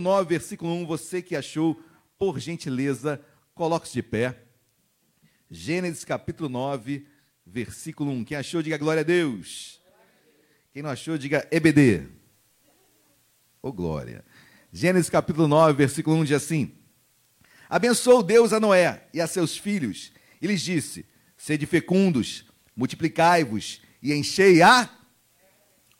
9, versículo 1, você que achou, por gentileza, coloque-se de pé. Gênesis capítulo 9, versículo 1. Quem achou, diga glória a Deus. Quem não achou, diga EBD. Ô oh, glória. Gênesis capítulo 9, versículo 1 diz assim: Abençoou Deus a Noé e a seus filhos, e lhes disse: Sede fecundos, multiplicai-vos e enchei a.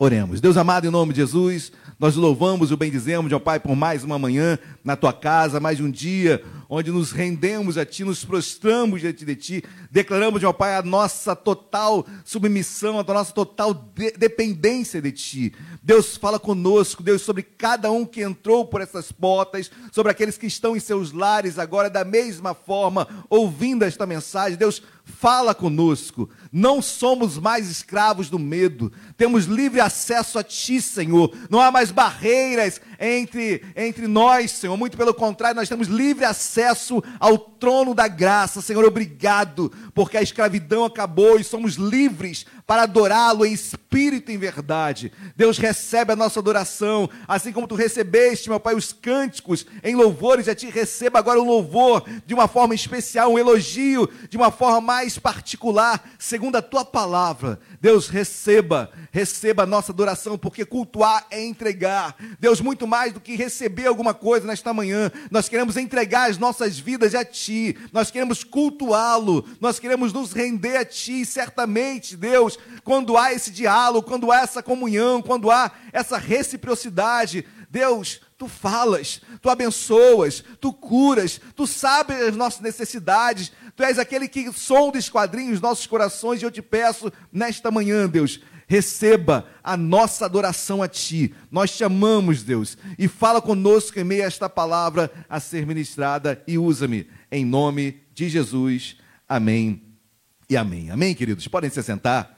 Oremos. Deus amado, em nome de Jesus, nós louvamos e o bendizemos, ó Pai, por mais uma manhã na tua casa, mais um dia onde nos rendemos a Ti, nos prostramos diante de Ti, declaramos, ó Pai, a nossa total submissão, a nossa total de dependência de Ti. Deus fala conosco, Deus, sobre cada um que entrou por essas portas, sobre aqueles que estão em seus lares agora, da mesma forma, ouvindo esta mensagem. Deus, fala conosco. Não somos mais escravos do medo. Temos livre acesso a Ti, Senhor. Não há mais barreiras entre, entre nós, Senhor. Muito pelo contrário, nós temos livre acesso ao trono da graça. Senhor, obrigado, porque a escravidão acabou e somos livres para adorá-lo em espírito e em verdade. Deus recebe a nossa adoração, assim como tu recebeste, meu Pai, os cânticos em louvores a ti, receba agora um louvor de uma forma especial, um elogio de uma forma mais particular, segundo a tua palavra. Deus, receba, receba a nossa adoração, porque cultuar é entregar. Deus, muito mais do que receber alguma coisa nesta manhã, nós queremos entregar as nossas vidas a Ti, nós queremos cultuá-lo, nós queremos nos render a Ti, certamente, Deus, quando há esse diálogo, quando há essa comunhão, quando há essa reciprocidade, Deus, tu falas, tu abençoas, tu curas, tu sabes as nossas necessidades, tu és aquele que sonda esquadrinhos os nossos corações, e eu te peço nesta manhã, Deus, receba a nossa adoração a Ti. Nós te amamos, Deus, e fala conosco em meio a esta palavra a ser ministrada e usa-me em nome de Jesus. Amém e amém. Amém, queridos? Podem se sentar.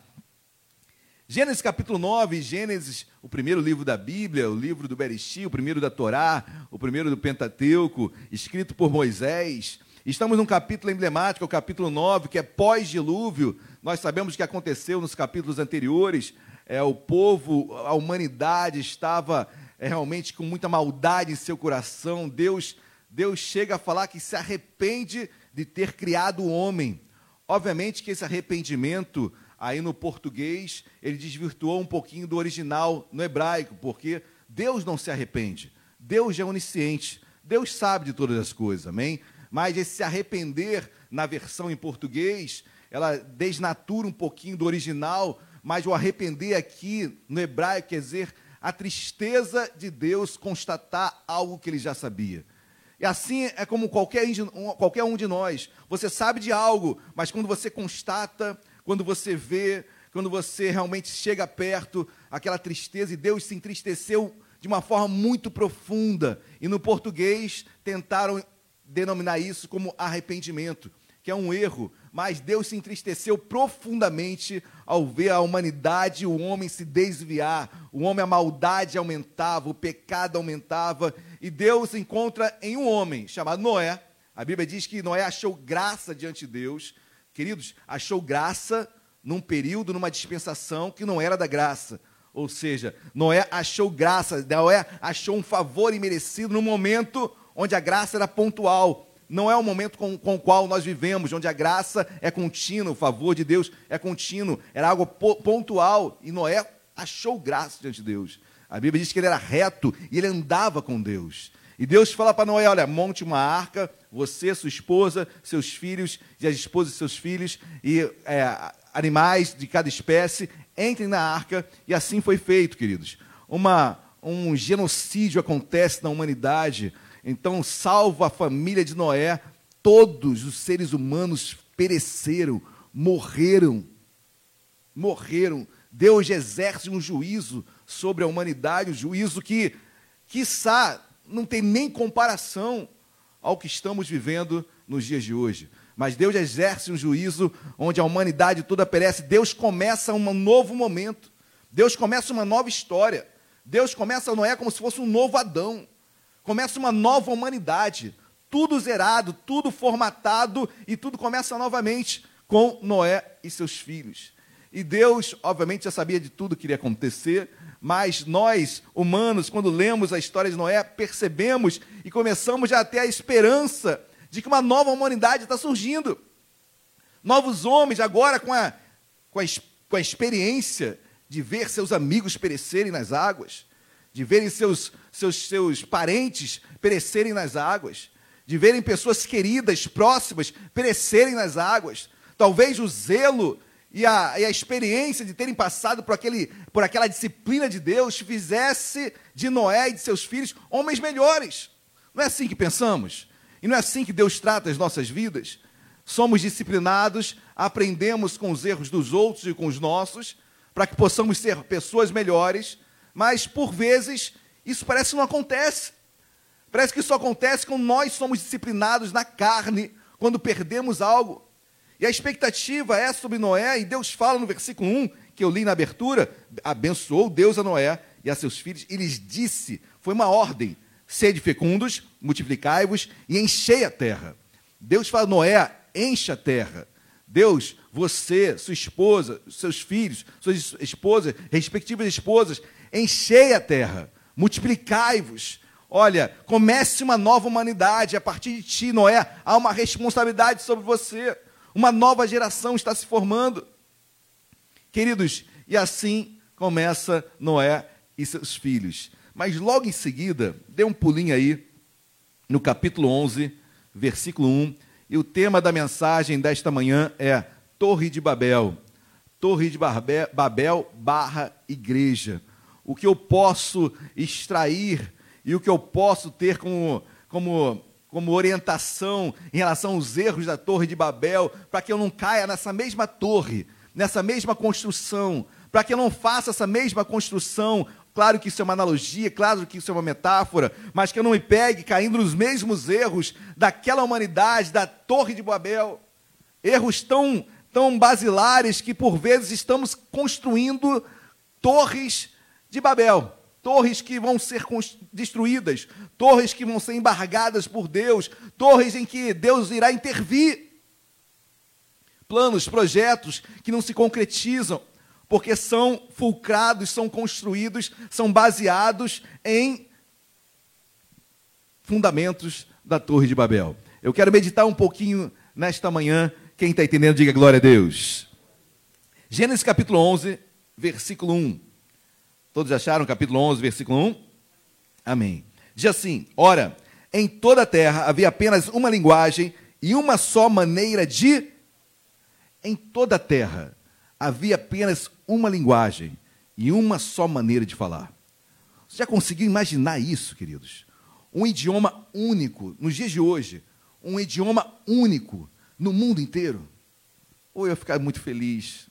Gênesis capítulo 9, Gênesis, o primeiro livro da Bíblia, o livro do Bereshit, o primeiro da Torá, o primeiro do Pentateuco, escrito por Moisés. Estamos num capítulo emblemático, o capítulo 9, que é pós-dilúvio. Nós sabemos o que aconteceu nos capítulos anteriores. É, o povo, a humanidade estava é, realmente com muita maldade em seu coração. Deus, Deus chega a falar que se arrepende de ter criado o homem. Obviamente que esse arrependimento aí no português, ele desvirtuou um pouquinho do original no hebraico, porque Deus não se arrepende. Deus é onisciente. Deus sabe de todas as coisas, amém? Mas esse se arrepender na versão em português, ela desnatura um pouquinho do original, mas o arrepender aqui no hebraico quer dizer a tristeza de Deus constatar algo que ele já sabia. E assim é como qualquer, qualquer um de nós. Você sabe de algo, mas quando você constata, quando você vê, quando você realmente chega perto, aquela tristeza, e Deus se entristeceu de uma forma muito profunda. E no português tentaram denominar isso como arrependimento, que é um erro, mas Deus se entristeceu profundamente ao ver a humanidade, o homem se desviar, o homem, a maldade aumentava, o pecado aumentava, e Deus encontra em um homem chamado Noé. A Bíblia diz que Noé achou graça diante de Deus, queridos, achou graça num período, numa dispensação que não era da graça. Ou seja, Noé achou graça, Noé achou um favor imerecido no momento onde a graça era pontual. Não é o momento com, com o qual nós vivemos, onde a graça é contínua, o favor de Deus é contínuo, era algo pontual. E Noé achou graça diante de Deus. A Bíblia diz que ele era reto e ele andava com Deus. E Deus fala para Noé: olha, monte uma arca, você, sua esposa, seus filhos, e as esposas de seus filhos, e é, animais de cada espécie, entrem na arca, e assim foi feito, queridos. Uma, um genocídio acontece na humanidade, então salva a família de Noé, todos os seres humanos pereceram, morreram, morreram. Deus exerce um juízo sobre a humanidade, um juízo que, quiçá, não tem nem comparação ao que estamos vivendo nos dias de hoje. Mas Deus exerce um juízo onde a humanidade toda perece. Deus começa um novo momento. Deus começa uma nova história. Deus começa Noé como se fosse um novo Adão. Começa uma nova humanidade. Tudo zerado, tudo formatado e tudo começa novamente com Noé e seus filhos. E Deus, obviamente, já sabia de tudo que iria acontecer, mas nós, humanos, quando lemos a história de Noé, percebemos e começamos já a ter a esperança de que uma nova humanidade está surgindo. Novos homens, agora com a, com a, com a experiência de ver seus amigos perecerem nas águas, de verem seus, seus, seus parentes perecerem nas águas, de verem pessoas queridas, próximas, perecerem nas águas. Talvez o zelo e a, e a experiência de terem passado por, aquele, por aquela disciplina de Deus fizesse de Noé e de seus filhos homens melhores. Não é assim que pensamos? E não é assim que Deus trata as nossas vidas? Somos disciplinados, aprendemos com os erros dos outros e com os nossos, para que possamos ser pessoas melhores, mas por vezes isso parece que não acontece. Parece que isso acontece quando nós somos disciplinados na carne, quando perdemos algo. E a expectativa é sobre Noé, e Deus fala no versículo 1, que eu li na abertura: abençoou Deus a Noé e a seus filhos, e lhes disse: foi uma ordem, sede fecundos, multiplicai-vos e enchei a terra. Deus fala: Noé, encha a terra. Deus, você, sua esposa, seus filhos, suas esposas, respectivas esposas, enchei a terra, multiplicai-vos. Olha, comece uma nova humanidade a partir de ti, Noé. Há uma responsabilidade sobre você. Uma nova geração está se formando. Queridos, e assim começa Noé e seus filhos. Mas logo em seguida, dê um pulinho aí no capítulo 11, versículo 1, e o tema da mensagem desta manhã é Torre de Babel. Torre de Babel barra igreja. O que eu posso extrair e o que eu posso ter como, como, como orientação em relação aos erros da Torre de Babel, para que eu não caia nessa mesma torre, nessa mesma construção, para que eu não faça essa mesma construção Claro que isso é uma analogia, claro que isso é uma metáfora, mas que eu não me pegue caindo nos mesmos erros daquela humanidade, da Torre de Babel. Erros tão, tão basilares que por vezes estamos construindo torres de Babel. Torres que vão ser destruídas, torres que vão ser embargadas por Deus, torres em que Deus irá intervir. Planos, projetos que não se concretizam, porque são fulcrados, são construídos, são baseados em fundamentos da Torre de Babel. Eu quero meditar um pouquinho nesta manhã. Quem está entendendo, diga glória a Deus. Gênesis capítulo 11, versículo 1. Todos acharam capítulo 11, versículo 1? Amém. Diz assim: Ora, em toda a terra havia apenas uma linguagem e uma só maneira de. Em toda a terra havia apenas uma linguagem e uma só maneira de falar. Você já conseguiu imaginar isso, queridos? Um idioma único, nos dias de hoje, um idioma único no mundo inteiro. Ou eu ia ficar muito feliz.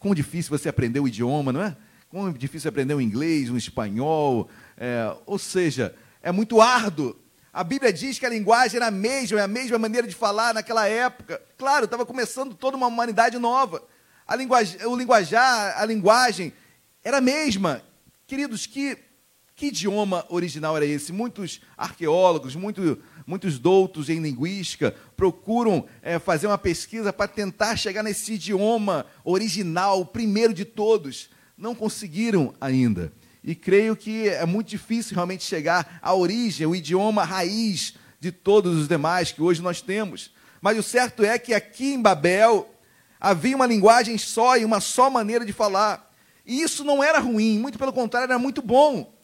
Como difícil você aprender o idioma, não é? Como é difícil aprender o inglês, o espanhol. É, ou seja, é muito árduo. A Bíblia diz que a linguagem era a mesma, é a mesma maneira de falar naquela época. Claro, estava começando toda uma humanidade nova a linguagem, o linguajar, a linguagem era a mesma. Queridos, que, que idioma original era esse? Muitos arqueólogos, muito, muitos doutos em linguística procuram é, fazer uma pesquisa para tentar chegar nesse idioma original, primeiro de todos. Não conseguiram ainda. E creio que é muito difícil realmente chegar à origem, o idioma raiz de todos os demais que hoje nós temos. Mas o certo é que aqui em Babel, havia uma linguagem só e uma só maneira de falar. E isso não era ruim, muito pelo contrário, era muito bom.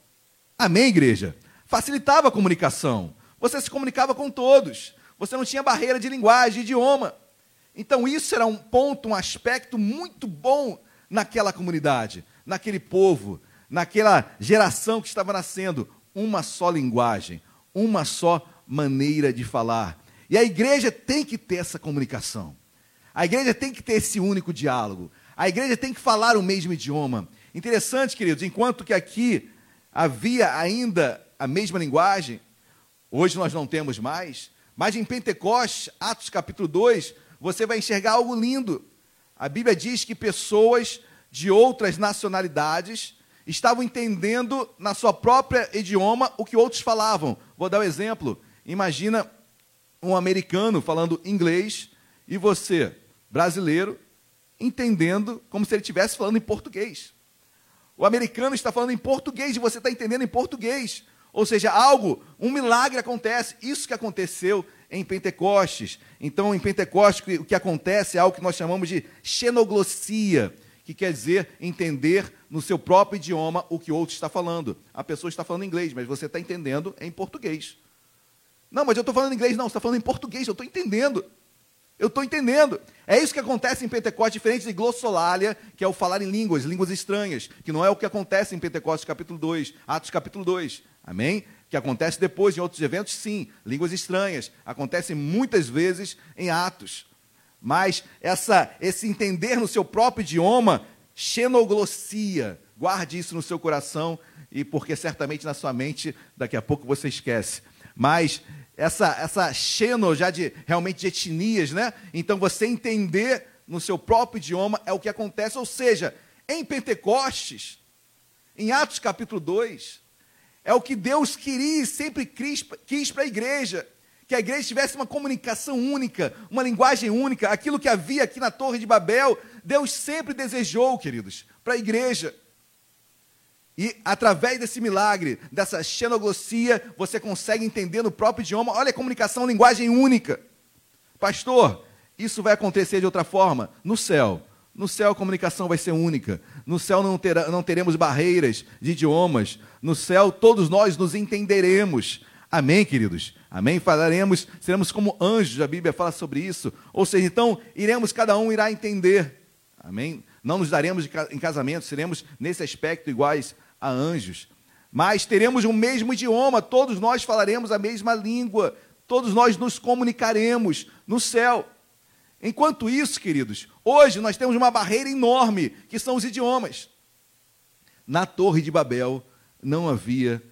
Amém, igreja? Facilitava a comunicação. Você se comunicava com todos. Você não tinha barreira de linguagem, de idioma. Então, isso era um ponto, um aspecto muito bom naquela comunidade, naquele povo, naquela geração que estava nascendo. Uma só linguagem, uma só maneira de falar. E a igreja tem que ter essa comunicação. A igreja tem que ter esse único diálogo. A igreja tem que falar o mesmo idioma. Interessante, queridos, enquanto que aqui havia ainda a mesma linguagem, hoje nós não temos mais, mas em Pentecostes, Atos capítulo 2, você vai enxergar algo lindo. A Bíblia diz que pessoas de outras nacionalidades estavam entendendo na sua própria idioma o que outros falavam. Vou dar um exemplo. Imagina um americano falando inglês e você, brasileiro, entendendo como se ele estivesse falando em português. O americano está falando em português e você está entendendo em português. Ou seja, algo, um milagre acontece. Isso que aconteceu em Pentecostes. Então, em Pentecostes, o que acontece é algo que nós chamamos de xenoglossia, que quer dizer entender no seu próprio idioma o que outro está falando. A pessoa está falando inglês, mas você está entendendo em português. Não, mas eu estou falando inglês, não, você está falando em português, eu estou entendendo. Eu estou entendendo. É isso que acontece em Pentecostes, diferente de glossolalia, que é o falar em línguas, línguas estranhas, que não é o que acontece em Pentecostes capítulo 2, Atos capítulo 2. Amém? Que acontece depois em outros eventos, sim, línguas estranhas. Acontecem muitas vezes em Atos. Mas essa, esse entender no seu próprio idioma, xenoglossia, guarde isso no seu coração, e porque certamente na sua mente daqui a pouco você esquece. Mas essa, essa xeno já de realmente de etnias, né? Então você entender no seu próprio idioma é o que acontece, ou seja, em Pentecostes, em Atos capítulo 2, é o que Deus queria e sempre quis, para a igreja. Que a igreja tivesse uma comunicação única, uma linguagem única, aquilo que havia aqui na Torre de Babel, Deus sempre desejou, queridos, para a igreja. E através desse milagre, dessa xenoglossia, você consegue entender no próprio idioma. Olha a comunicação, linguagem única. Pastor, isso vai acontecer de outra forma? No céu. No céu a comunicação vai ser única. No céu não, terá, não teremos barreiras de idiomas. No céu todos nós nos entenderemos. Amém, queridos? Amém? Falaremos, seremos como anjos, a Bíblia fala sobre isso. Ou seja, então, iremos, cada um irá entender. Amém? Não nos daremos em casamento, seremos nesse aspecto iguais a anjos. Mas teremos o mesmo idioma, todos nós falaremos a mesma língua, todos nós nos comunicaremos no céu. Enquanto isso, queridos, hoje nós temos uma barreira enorme, que são os idiomas. Na Torre de Babel não havia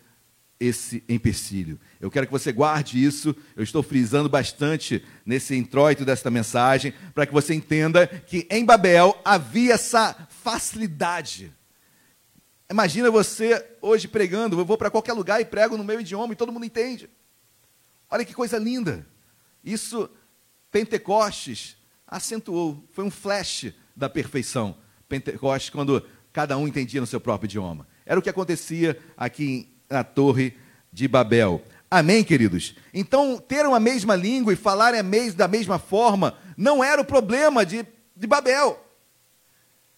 esse empecilho. Eu quero que você guarde isso. Eu estou frisando bastante nesse introito desta mensagem, para que você entenda que em Babel havia essa facilidade Imagina você hoje pregando, eu vou para qualquer lugar e prego no meu idioma e todo mundo entende. Olha que coisa linda. Isso Pentecostes acentuou, foi um flash da perfeição. Pentecostes quando cada um entendia no seu próprio idioma. Era o que acontecia aqui na Torre de Babel. Amém, queridos? Então, ter uma mesma língua e falar da mesma forma não era o problema de, de Babel.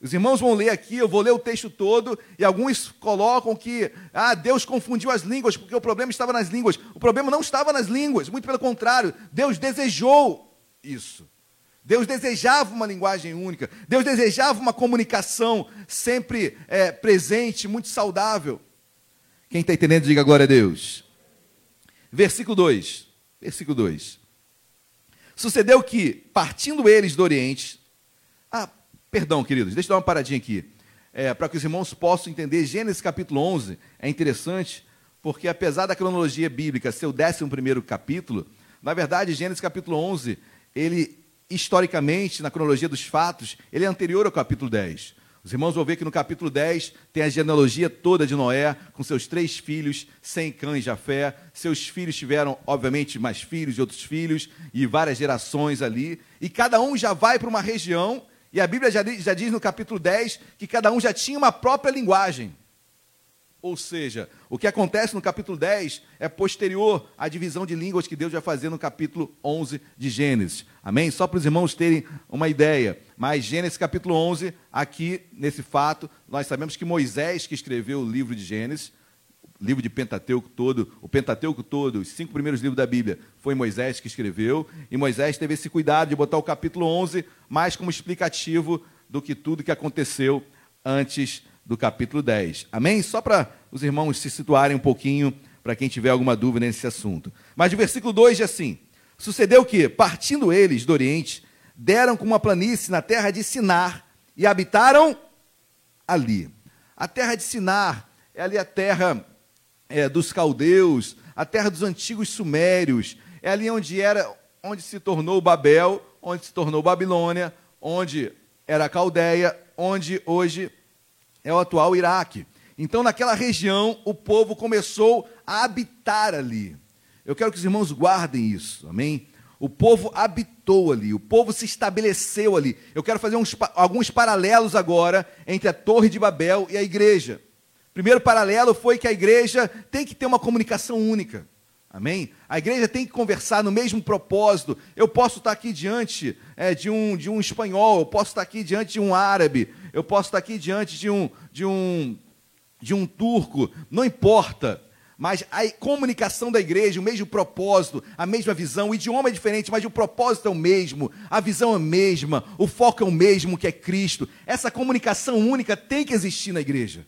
Os irmãos vão ler aqui, eu vou ler o texto todo, e alguns colocam que ah, Deus confundiu as línguas, porque o problema estava nas línguas. O problema não estava nas línguas, muito pelo contrário, Deus desejou isso. Deus desejava uma linguagem única, Deus desejava uma comunicação sempre é, presente, muito saudável. Quem está entendendo, diga glória a Deus. Versículo 2. Versículo 2. Sucedeu que, partindo eles do Oriente, ah, Perdão, queridos, deixa eu dar uma paradinha aqui. É, para que os irmãos possam entender, Gênesis capítulo 11 é interessante, porque apesar da cronologia bíblica ser o 11 capítulo, na verdade, Gênesis capítulo 11, ele, historicamente, na cronologia dos fatos, ele é anterior ao capítulo 10. Os irmãos vão ver que no capítulo 10 tem a genealogia toda de Noé, com seus três filhos, Sem, Cã e Jafé. Seus filhos tiveram, obviamente, mais filhos e outros filhos, e várias gerações ali. E cada um já vai para uma região e a Bíblia já, já diz no capítulo 10 que cada um já tinha uma própria linguagem. Ou seja, o que acontece no capítulo 10 é posterior à divisão de línguas que Deus vai fazer no capítulo 11 de Gênesis. Amém? Só para os irmãos terem uma ideia. Mas Gênesis capítulo 11, aqui nesse fato, nós sabemos que Moisés que escreveu o livro de Gênesis, livro de Pentateuco todo, o Pentateuco todo, os cinco primeiros livros da Bíblia, foi Moisés que escreveu, e Moisés teve esse cuidado de botar o capítulo 11 mais como explicativo do que tudo que aconteceu antes do capítulo 10. Amém? Só para os irmãos se situarem um pouquinho, para quem tiver alguma dúvida nesse assunto. Mas o versículo 2 diz assim: Sucedeu que, partindo eles do Oriente, deram com uma planície na terra de Sinar e habitaram ali. A terra de Sinar é ali a terra é, dos caldeus, a terra dos antigos sumérios, é ali onde era, onde se tornou Babel, onde se tornou Babilônia, onde era a Caldeia, onde hoje é o atual Iraque. Então, naquela região, o povo começou a habitar ali. Eu quero que os irmãos guardem isso, amém? O povo habitou ali, o povo se estabeleceu ali. Eu quero fazer uns, alguns paralelos agora entre a Torre de Babel e a igreja. Primeiro paralelo foi que a igreja tem que ter uma comunicação única. Amém? A igreja tem que conversar no mesmo propósito. Eu posso estar aqui diante é, de, um, de um espanhol, eu posso estar aqui diante de um árabe, eu posso estar aqui diante de um, de um, de um turco, não importa. Mas a comunicação da igreja, o mesmo propósito, a mesma visão, o idioma é diferente, mas o propósito é o mesmo, a visão é a mesma, o foco é o mesmo, que é Cristo. Essa comunicação única tem que existir na igreja.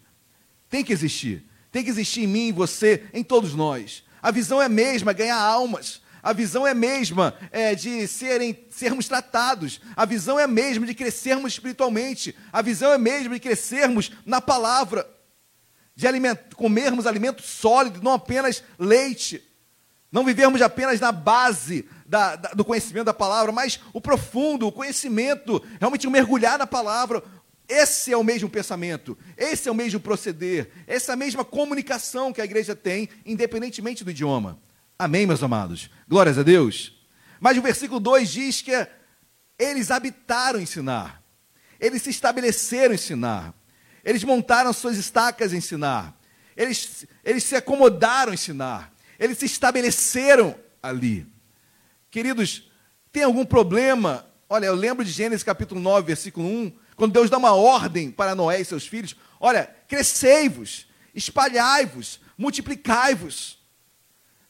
Tem que existir. Tem que existir em mim, em você, em todos nós. A visão é a mesma, ganhar almas. A visão é a mesma é, de serem, sermos tratados. A visão é a mesma de crescermos espiritualmente. A visão é a mesma de crescermos na palavra. De aliment, comermos alimento sólido, não apenas leite. Não vivermos apenas na base da, da, do conhecimento da palavra, mas o profundo, o conhecimento, realmente mergulhar na palavra, esse é o mesmo pensamento, esse é o mesmo proceder, essa mesma comunicação que a igreja tem, independentemente do idioma. Amém, meus amados? Glórias a Deus. Mas o versículo 2 diz que eles habitaram em Sinar, eles se estabeleceram em Sinar, eles montaram suas estacas em Sinar, eles, eles se acomodaram em Sinar, eles se estabeleceram ali. Queridos, tem algum problema? Olha, eu lembro de Gênesis capítulo 9, versículo 1, quando Deus dá uma ordem para Noé e seus filhos: olha, crescei-vos, espalhai-vos, multiplicai-vos.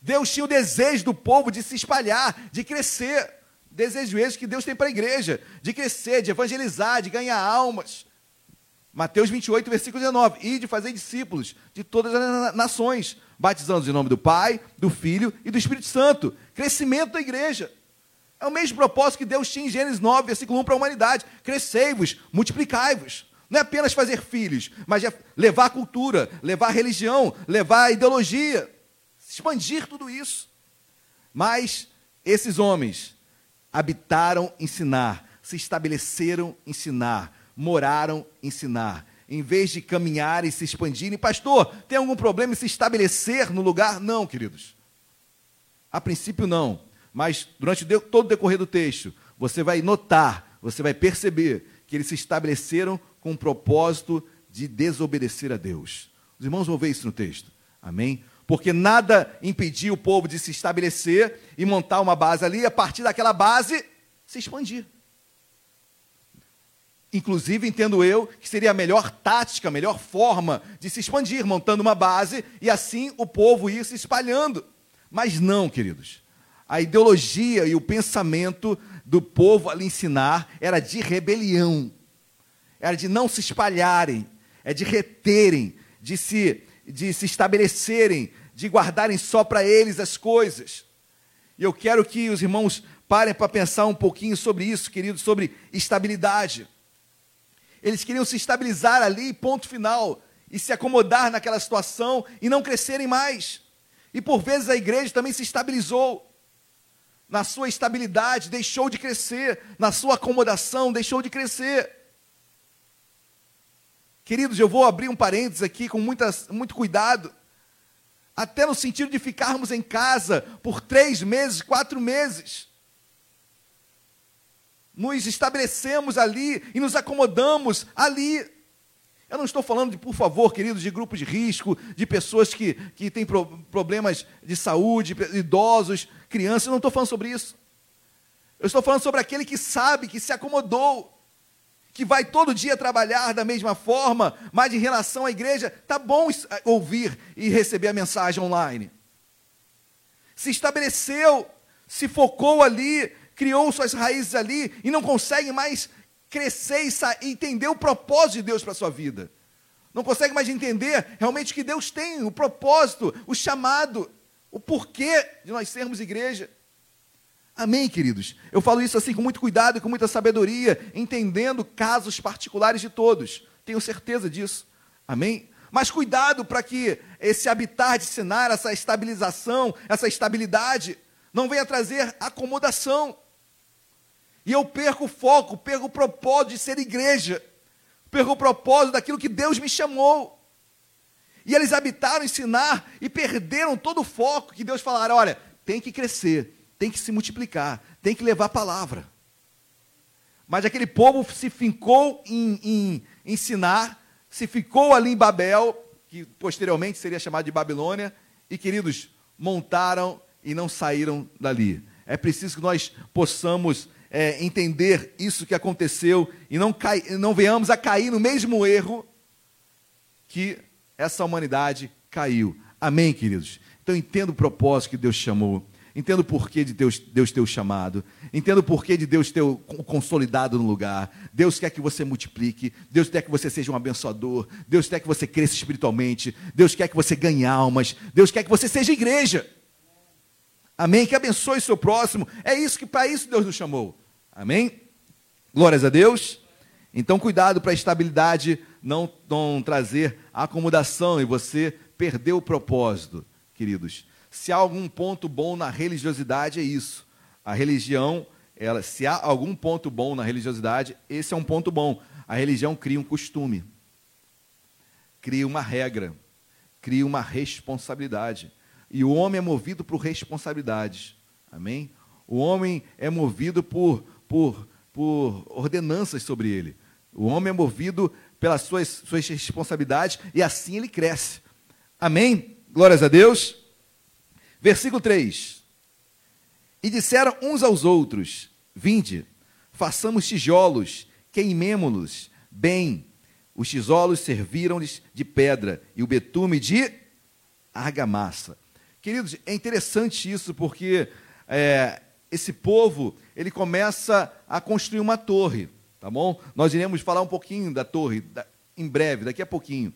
Deus tinha o desejo do povo de se espalhar, de crescer. Desejo esse que Deus tem para a igreja, de crescer, de evangelizar, de ganhar almas. Mateus 28, versículo 19: E de fazer discípulos de todas as nações, batizando em nome do Pai, do Filho e do Espírito Santo. Crescimento da igreja. É o mesmo propósito que Deus tinha em Gênesis 9, versículo 1 para a humanidade: crescei-vos, multiplicai-vos. Não é apenas fazer filhos, mas é levar cultura, levar religião, levar ideologia, expandir tudo isso. Mas esses homens habitaram em Sinar, se estabeleceram em Sinar, moraram em Sinar. Em vez de caminhar e se expandirem, pastor, tem algum problema em se estabelecer no lugar? Não, queridos. A princípio, não. Mas durante todo o decorrer do texto, você vai notar, você vai perceber que eles se estabeleceram com o propósito de desobedecer a Deus. Os irmãos vão ver isso no texto. Amém? Porque nada impediu o povo de se estabelecer e montar uma base ali, e a partir daquela base se expandir. Inclusive, entendo eu que seria a melhor tática, a melhor forma de se expandir, montando uma base e assim o povo ir se espalhando. Mas não, queridos a ideologia e o pensamento do povo ali ensinar era de rebelião, era de não se espalharem, é de reterem, de se, de se estabelecerem, de guardarem só para eles as coisas. E eu quero que os irmãos parem para pensar um pouquinho sobre isso, queridos, sobre estabilidade. Eles queriam se estabilizar ali, ponto final, e se acomodar naquela situação e não crescerem mais. E por vezes a igreja também se estabilizou na sua estabilidade, deixou de crescer, na sua acomodação, deixou de crescer. Queridos, eu vou abrir um parênteses aqui com muitas, muito cuidado, até no sentido de ficarmos em casa por três meses, quatro meses. Nos estabelecemos ali e nos acomodamos ali. Eu não estou falando de, por favor, queridos, de grupos de risco, de pessoas que, que têm pro, problemas de saúde, idosos, crianças. Eu não estou falando sobre isso. Eu estou falando sobre aquele que sabe, que se acomodou, que vai todo dia trabalhar da mesma forma, mas em relação à igreja, tá bom ouvir e receber a mensagem online. Se estabeleceu, se focou ali, criou suas raízes ali e não consegue mais crescer e entender o propósito de Deus para a sua vida. Não consegue mais entender realmente o que Deus tem, o propósito, o chamado, o porquê de nós sermos igreja. Amém, queridos? Eu falo isso assim com muito cuidado e com muita sabedoria, entendendo casos particulares de todos. Tenho certeza disso. Amém? Mas cuidado para que esse habitar de cenário, essa estabilização, essa estabilidade, não venha trazer acomodação. E eu perco o foco, perco o propósito de ser igreja, perco o propósito daquilo que Deus me chamou. E eles habitaram ensinar e perderam todo o foco que Deus falara: olha, tem que crescer, tem que se multiplicar, tem que levar a palavra. Mas aquele povo se fincou em, em ensinar, se ficou ali em Babel, que posteriormente seria chamado de Babilônia, e queridos, montaram e não saíram dali. É preciso que nós possamos é, entender isso que aconteceu e não, cai, não venhamos a cair no mesmo erro que essa humanidade caiu. Amém, queridos? Então entenda o propósito que Deus chamou. Entendo o porquê de Deus, Deus ter o chamado. Entendo o porquê de Deus ter o consolidado no lugar. Deus quer que você multiplique. Deus quer que você seja um abençoador. Deus quer que você cresça espiritualmente. Deus quer que você ganhe almas. Deus quer que você seja igreja. Amém? Que abençoe seu próximo. É isso que para isso Deus nos chamou. Amém? Glórias a Deus. Então, cuidado para a estabilidade não, não trazer acomodação e você perder o propósito, queridos. Se há algum ponto bom na religiosidade, é isso. A religião, ela, se há algum ponto bom na religiosidade, esse é um ponto bom. A religião cria um costume, cria uma regra, cria uma responsabilidade. E o homem é movido por responsabilidades. Amém? O homem é movido por, por, por ordenanças sobre ele. O homem é movido pelas suas, suas responsabilidades e assim ele cresce. Amém? Glórias a Deus. Versículo 3. E disseram uns aos outros: Vinde, façamos tijolos, queimemo-los bem. Os tijolos serviram-lhes de pedra e o betume de argamassa. Queridos, é interessante isso porque é, esse povo ele começa a construir uma torre, tá bom? Nós iremos falar um pouquinho da torre da, em breve, daqui a pouquinho.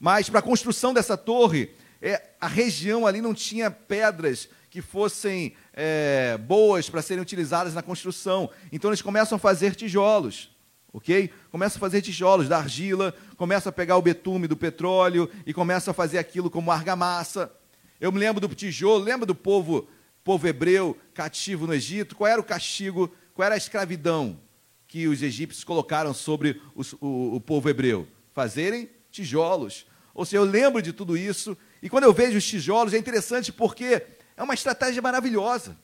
Mas para a construção dessa torre, é, a região ali não tinha pedras que fossem é, boas para serem utilizadas na construção. Então eles começam a fazer tijolos, ok? Começam a fazer tijolos da argila, começam a pegar o betume do petróleo e começam a fazer aquilo como argamassa. Eu me lembro do tijolo, lembra do povo, povo hebreu cativo no Egito? Qual era o castigo? Qual era a escravidão que os egípcios colocaram sobre os, o, o povo hebreu? Fazerem tijolos. Ou seja, eu lembro de tudo isso e quando eu vejo os tijolos, é interessante porque é uma estratégia maravilhosa.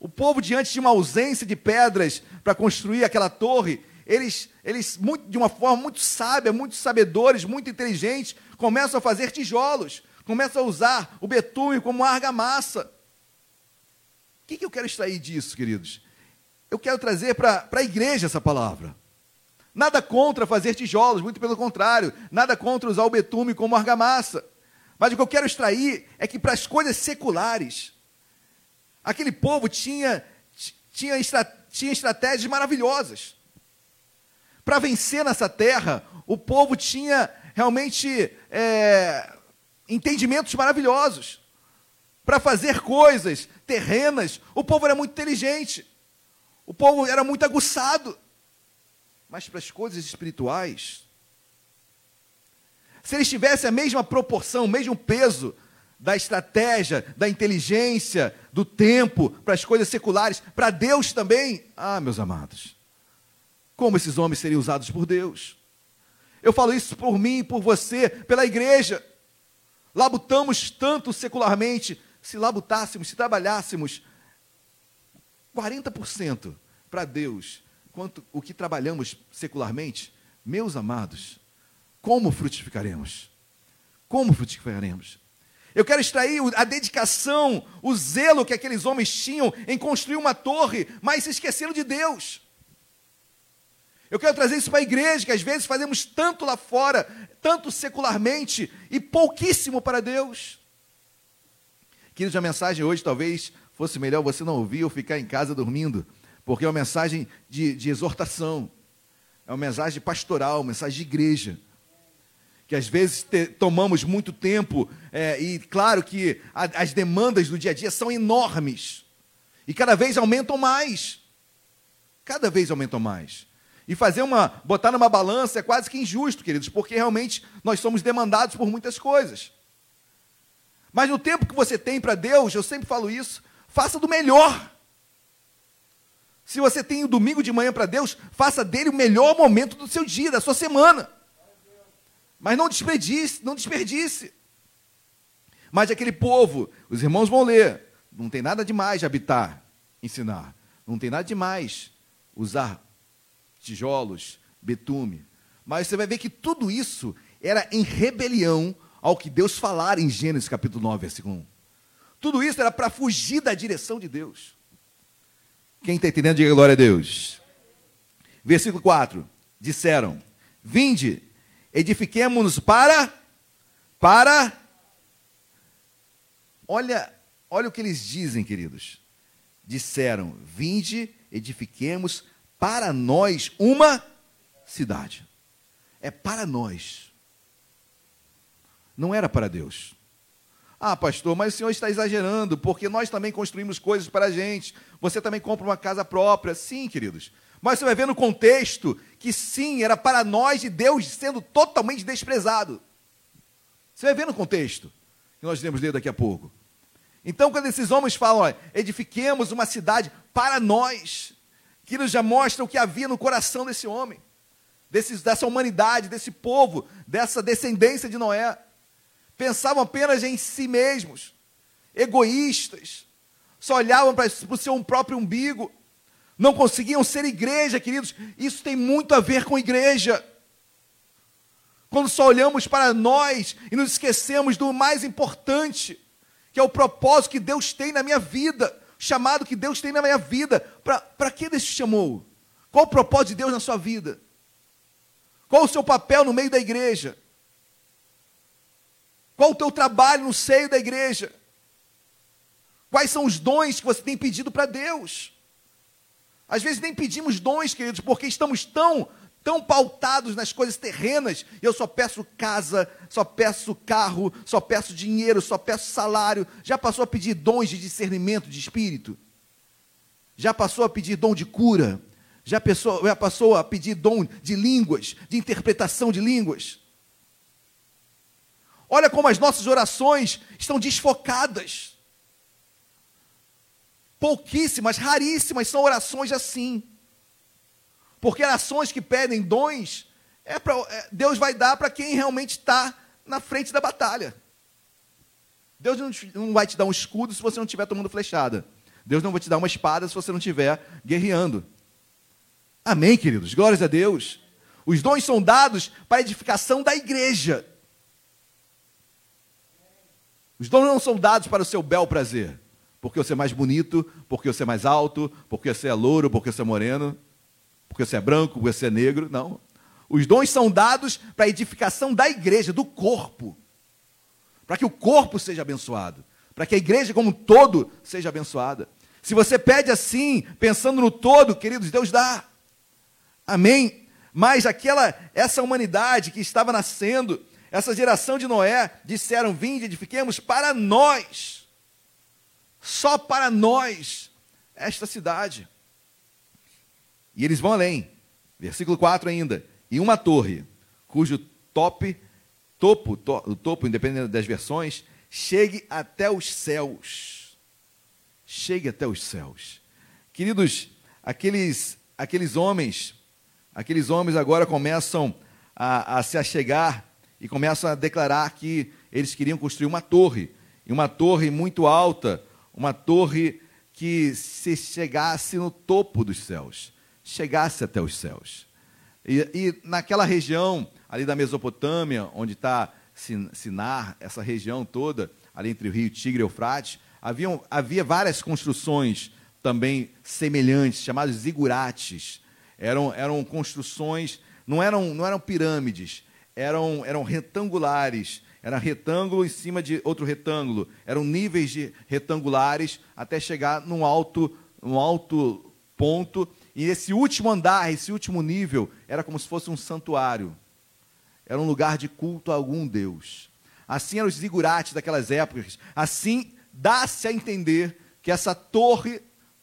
O povo, diante de uma ausência de pedras para construir aquela torre, eles, eles muito, de uma forma muito sábia, muito sabedores, muito inteligentes, começam a fazer tijolos, começam a usar o betume como argamassa. O que, que eu quero extrair disso, queridos? Eu quero trazer para a igreja essa palavra. Nada contra fazer tijolos, muito pelo contrário, nada contra usar o betume como argamassa. Mas o que eu quero extrair é que para as coisas seculares, aquele povo tinha, tinha, tinha estratégias maravilhosas. Para vencer nessa terra, o povo tinha realmente é, entendimentos maravilhosos. Para fazer coisas terrenas, o povo era muito inteligente. O povo era muito aguçado. Mas para as coisas espirituais, se eles tivessem a mesma proporção, o mesmo peso da estratégia, da inteligência, do tempo para as coisas seculares, para Deus também, ah, meus amados, como esses homens seriam usados por Deus? Eu falo isso por mim, por você, pela igreja. Labutamos tanto secularmente, se labutássemos, se trabalhássemos 40% para Deus, quanto o que trabalhamos secularmente, meus amados, como frutificaremos? Como frutificaremos? Eu quero extrair a dedicação, o zelo que aqueles homens tinham em construir uma torre, mas se esqueceram de Deus. Eu quero trazer isso para a igreja, que às vezes fazemos tanto lá fora, tanto secularmente, e pouquíssimo para Deus. Queridos, a mensagem hoje talvez fosse melhor você não ouvir ou ficar em casa dormindo, porque é uma mensagem de, de exortação, é uma mensagem pastoral, uma mensagem de igreja que às vezes te, tomamos muito tempo, é, e claro que a, as demandas do dia a dia são enormes, e cada vez aumentam mais. Cada vez aumentam mais. E fazer uma, botar numa balança é quase que injusto, queridos, porque realmente nós somos demandados por muitas coisas. Mas no tempo que você tem para Deus, eu sempre falo isso, faça do melhor. Se você tem o domingo de manhã para Deus, faça dele o melhor momento do seu dia, da sua semana. Mas não desperdice, não desperdice. Mas aquele povo, os irmãos vão ler, não tem nada demais habitar, ensinar. Não tem nada demais usar tijolos, betume. Mas você vai ver que tudo isso era em rebelião ao que Deus falara em Gênesis capítulo 9, versículo 1. Tudo isso era para fugir da direção de Deus. Quem está entendendo, diga glória a Deus. Versículo 4. Disseram: Vinde, edifiquemos-nos para. Para. Olha, olha o que eles dizem, queridos. Disseram: Vinde, edifiquemos para nós uma cidade. É para nós. Não era para Deus. Ah, pastor, mas o senhor está exagerando, porque nós também construímos coisas para a gente. Você também compra uma casa própria. Sim, queridos. Mas você vai ver no contexto que sim, era para nós e Deus sendo totalmente desprezado. Você vai ver no contexto, que nós iremos ler daqui a pouco. Então, quando esses homens falam, ó, edifiquemos uma cidade para nós, que nos já mostra o que havia no coração desse homem, desse, dessa humanidade, desse povo, dessa descendência de Noé pensavam apenas em si mesmos, egoístas, só olhavam para o seu próprio umbigo, não conseguiam ser igreja, queridos. Isso tem muito a ver com igreja. Quando só olhamos para nós e nos esquecemos do mais importante, que é o propósito que Deus tem na minha vida, o chamado que Deus tem na minha vida. Para que Deus te chamou? Qual o propósito de Deus na sua vida? Qual o seu papel no meio da igreja? Qual o teu trabalho no seio da igreja? Quais são os dons que você tem pedido para Deus? Às vezes nem pedimos dons, queridos, porque estamos tão, tão pautados nas coisas terrenas. Eu só peço casa, só peço carro, só peço dinheiro, só peço salário. Já passou a pedir dons de discernimento de espírito? Já passou a pedir dom de cura? Já, já passou a pedir dom de línguas, de interpretação de línguas? Olha como as nossas orações estão desfocadas. Pouquíssimas, raríssimas são orações assim. Porque orações que pedem dons, é pra, é, Deus vai dar para quem realmente está na frente da batalha. Deus não, não vai te dar um escudo se você não estiver tomando flechada. Deus não vai te dar uma espada se você não estiver guerreando. Amém, queridos? Glórias a Deus. Os dons são dados para edificação da igreja. Os dons não são dados para o seu bel prazer. Porque você é mais bonito, porque você é mais alto, porque você é louro, porque você é moreno, porque você é branco, porque você é negro. Não. Os dons são dados para a edificação da igreja, do corpo. Para que o corpo seja abençoado. Para que a igreja como um todo seja abençoada. Se você pede assim, pensando no todo, queridos, Deus dá. Amém? Mas aquela, essa humanidade que estava nascendo, essa geração de Noé disseram: Vinde, edifiquemos para nós, só para nós, esta cidade. E eles vão além, versículo 4 ainda: E uma torre, cujo top, topo, to, topo, independente das versões, chegue até os céus. Chegue até os céus. Queridos, aqueles, aqueles homens, aqueles homens agora começam a, a se achegar e começam a declarar que eles queriam construir uma torre, e uma torre muito alta, uma torre que se chegasse no topo dos céus, chegasse até os céus. E, e naquela região ali da Mesopotâmia, onde está Sinar, essa região toda, ali entre o rio Tigre e Eufrates, haviam, havia várias construções também semelhantes, chamadas zigurates. Eram, eram construções, não eram, não eram pirâmides, eram, eram retangulares, era retângulo em cima de outro retângulo, eram níveis de retangulares até chegar num alto, num alto ponto. E esse último andar, esse último nível, era como se fosse um santuário. Era um lugar de culto a algum Deus. Assim eram os zigurates daquelas épocas. Assim dá-se a entender que essa torre,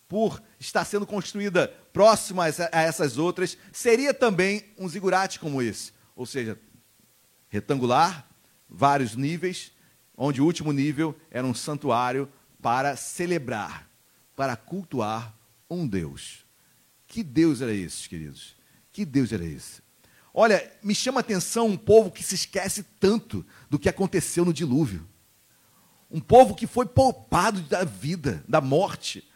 por estar sendo construída próxima a essas outras, seria também um zigurate como esse. Ou seja, retangular, vários níveis, onde o último nível era um santuário para celebrar, para cultuar um Deus. Que Deus era esse, queridos? Que Deus era esse? Olha, me chama a atenção um povo que se esquece tanto do que aconteceu no dilúvio. Um povo que foi poupado da vida, da morte.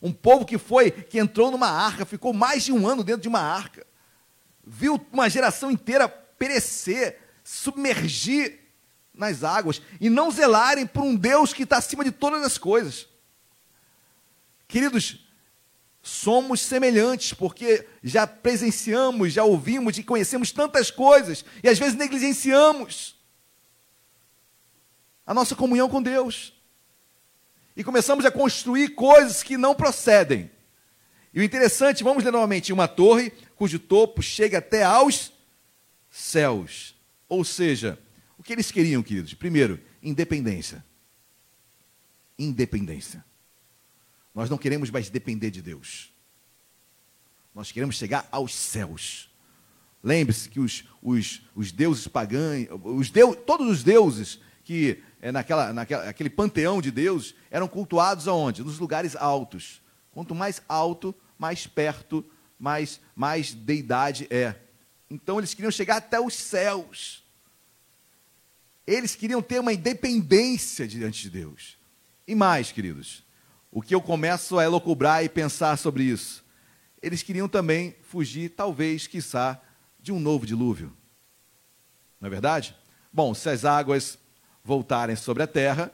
Um povo que foi, que entrou numa arca, ficou mais de um ano dentro de uma arca. Viu uma geração inteira perecer, submergir nas águas e não zelarem por um Deus que está acima de todas as coisas. Queridos, somos semelhantes, porque já presenciamos, já ouvimos e conhecemos tantas coisas, e às vezes negligenciamos a nossa comunhão com Deus. E começamos a construir coisas que não procedem. E o interessante, vamos ler novamente, uma torre cujo topo chega até aos céus. Ou seja, que eles queriam, queridos? Primeiro, independência. Independência. Nós não queremos mais depender de Deus. Nós queremos chegar aos céus. Lembre-se que os, os, os deuses pagãos, os deus, todos os deuses que é, naquela, naquela, aquele panteão de deuses eram cultuados aonde? Nos lugares altos. Quanto mais alto, mais perto, mais, mais deidade é. Então eles queriam chegar até os céus. Eles queriam ter uma independência diante de Deus. E mais, queridos, o que eu começo a elocubrar e pensar sobre isso? Eles queriam também fugir, talvez, quiçá, de um novo dilúvio. Não é verdade? Bom, se as águas voltarem sobre a terra,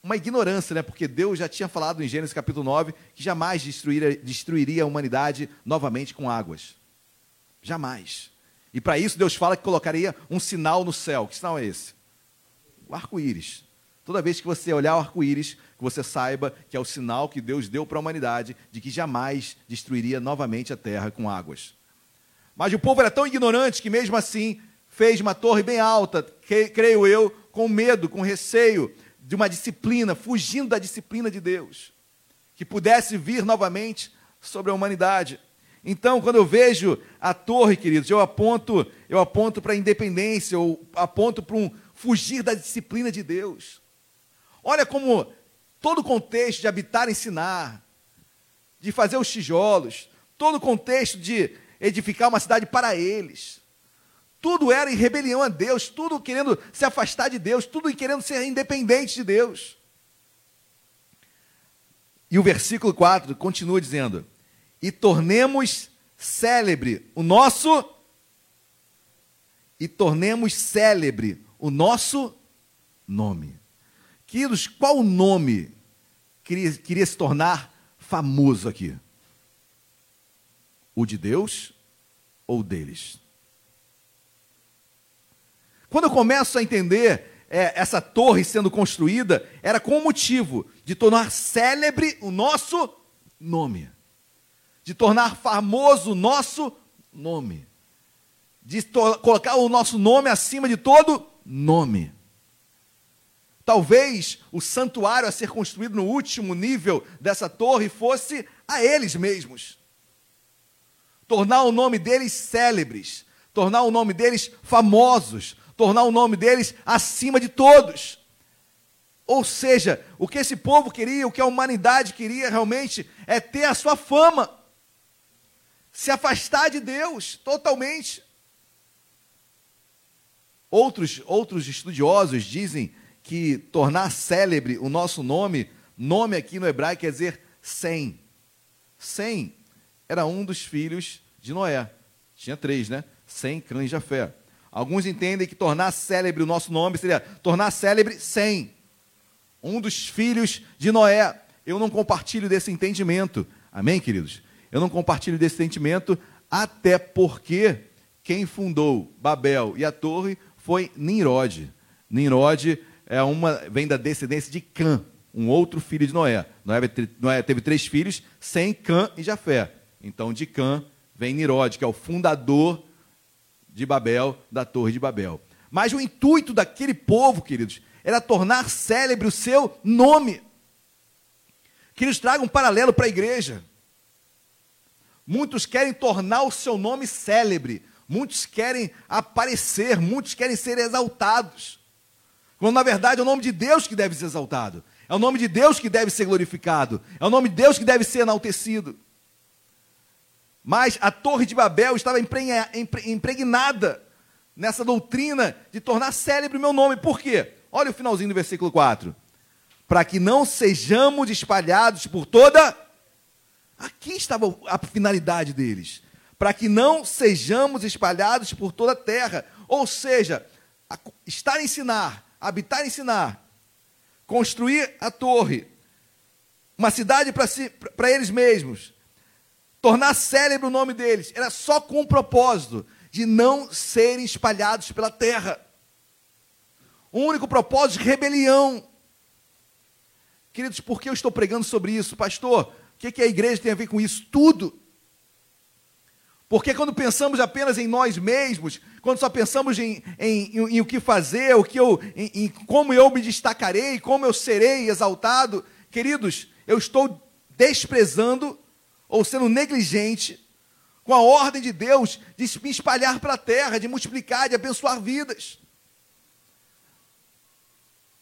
uma ignorância, né? Porque Deus já tinha falado em Gênesis capítulo 9 que jamais destruiria, destruiria a humanidade novamente com águas. Jamais. E para isso Deus fala que colocaria um sinal no céu. Que sinal é esse? O arco-íris. Toda vez que você olhar o arco-íris, que você saiba que é o sinal que Deus deu para a humanidade de que jamais destruiria novamente a terra com águas. Mas o povo era tão ignorante que, mesmo assim, fez uma torre bem alta, que, creio eu, com medo, com receio de uma disciplina, fugindo da disciplina de Deus, que pudesse vir novamente sobre a humanidade. Então, quando eu vejo a torre, queridos, eu aponto, eu aponto para a independência, eu aponto para um fugir da disciplina de Deus. Olha como todo o contexto de habitar e ensinar, de fazer os tijolos, todo o contexto de edificar uma cidade para eles. Tudo era em rebelião a Deus, tudo querendo se afastar de Deus, tudo querendo ser independente de Deus. E o versículo 4 continua dizendo: E tornemos célebre o nosso e tornemos célebre o nosso nome. Queridos, qual nome queria, queria se tornar famoso aqui? O de Deus ou deles? Quando eu começo a entender é, essa torre sendo construída, era com o motivo de tornar célebre o nosso nome, de tornar famoso o nosso nome, de colocar o nosso nome acima de todo nome. Talvez o santuário a ser construído no último nível dessa torre fosse a eles mesmos. Tornar o nome deles célebres, tornar o nome deles famosos, tornar o nome deles acima de todos. Ou seja, o que esse povo queria, o que a humanidade queria realmente é ter a sua fama, se afastar de Deus totalmente. Outros, outros estudiosos dizem que tornar célebre o nosso nome, nome aqui no hebraico quer dizer Sem. Sem era um dos filhos de Noé. Tinha três, né? Sem, Cã e Jafé. Alguns entendem que tornar célebre o nosso nome seria tornar célebre Sem. Um dos filhos de Noé. Eu não compartilho desse entendimento. Amém, queridos? Eu não compartilho desse sentimento, até porque quem fundou Babel e a torre foi Nimrod. Nimrod é uma, vem da descendência de Cã, um outro filho de Noé. Noé, teve três filhos, sem Cã e Jafé. Então, de Cã vem Nirod, que é o fundador de Babel, da Torre de Babel. Mas o intuito daquele povo, queridos, era tornar célebre o seu nome. Que eles tragam um paralelo para a igreja. Muitos querem tornar o seu nome célebre, muitos querem aparecer, muitos querem ser exaltados. Quando na verdade é o nome de Deus que deve ser exaltado. É o nome de Deus que deve ser glorificado. É o nome de Deus que deve ser enaltecido. Mas a Torre de Babel estava impregnada nessa doutrina de tornar célebre o meu nome. Por quê? Olha o finalzinho do versículo 4. para que não sejamos espalhados por toda. Aqui estava a finalidade deles. Para que não sejamos espalhados por toda a terra. Ou seja, estar em Sinar, habitar em Sinar, construir a torre, uma cidade para si, eles mesmos, tornar célebre o nome deles, era só com o propósito de não serem espalhados pela terra. O único propósito de rebelião. Queridos, por que eu estou pregando sobre isso? Pastor, que, que a igreja tem a ver com isso? Tudo. Porque quando pensamos apenas em nós mesmos, quando só pensamos em, em, em, em o que fazer, o que eu, em, como eu me destacarei, como eu serei exaltado, queridos, eu estou desprezando ou sendo negligente com a ordem de Deus de me espalhar para a terra, de multiplicar, de abençoar vidas.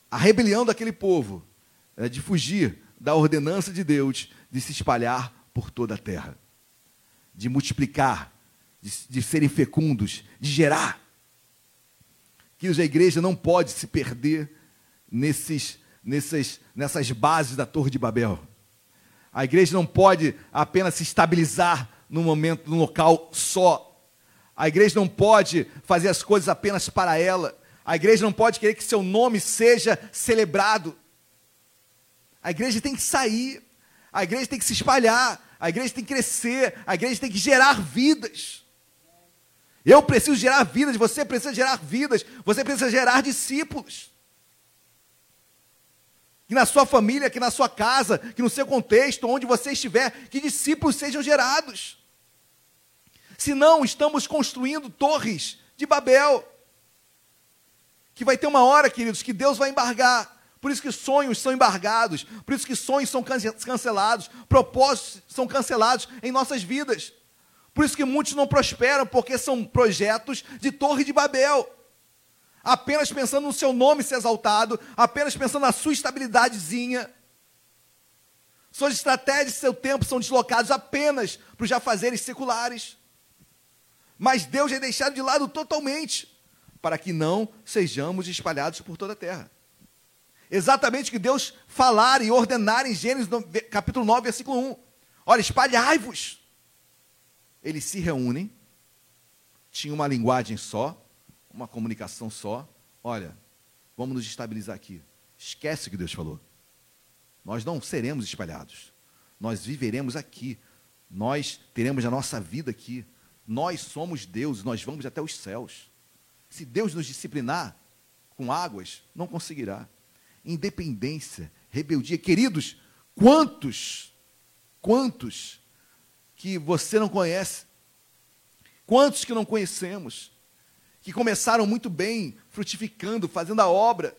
A rebelião daquele povo de fugir da ordenança de Deus de se espalhar por toda a terra de multiplicar, de, de serem fecundos, de gerar. Que a igreja não pode se perder nesses, nessas, nessas bases da Torre de Babel. A igreja não pode apenas se estabilizar num momento, num local só. A igreja não pode fazer as coisas apenas para ela. A igreja não pode querer que seu nome seja celebrado. A igreja tem que sair. A igreja tem que se espalhar a igreja tem que crescer, a igreja tem que gerar vidas. Eu preciso gerar vidas, você precisa gerar vidas, você precisa gerar discípulos. Que na sua família, que na sua casa, que no seu contexto, onde você estiver, que discípulos sejam gerados. Senão, estamos construindo torres de Babel. Que vai ter uma hora, queridos, que Deus vai embargar. Por isso que sonhos são embargados, por isso que sonhos são cancelados, propósitos são cancelados em nossas vidas. Por isso que muitos não prosperam, porque são projetos de Torre de Babel. Apenas pensando no seu nome ser exaltado, apenas pensando na sua estabilidadezinha. Suas estratégias e seu tempo são deslocados apenas para os jafazeres seculares. Mas Deus é deixado de lado totalmente, para que não sejamos espalhados por toda a terra. Exatamente o que Deus falar e ordenar em Gênesis capítulo 9, versículo 1. Olha, espalhai-vos. Eles se reúnem, tinham uma linguagem só, uma comunicação só. Olha, vamos nos estabilizar aqui. Esquece o que Deus falou. Nós não seremos espalhados. Nós viveremos aqui. Nós teremos a nossa vida aqui. Nós somos Deus, nós vamos até os céus. Se Deus nos disciplinar com águas, não conseguirá independência, rebeldia. Queridos, quantos, quantos que você não conhece, quantos que não conhecemos, que começaram muito bem, frutificando, fazendo a obra,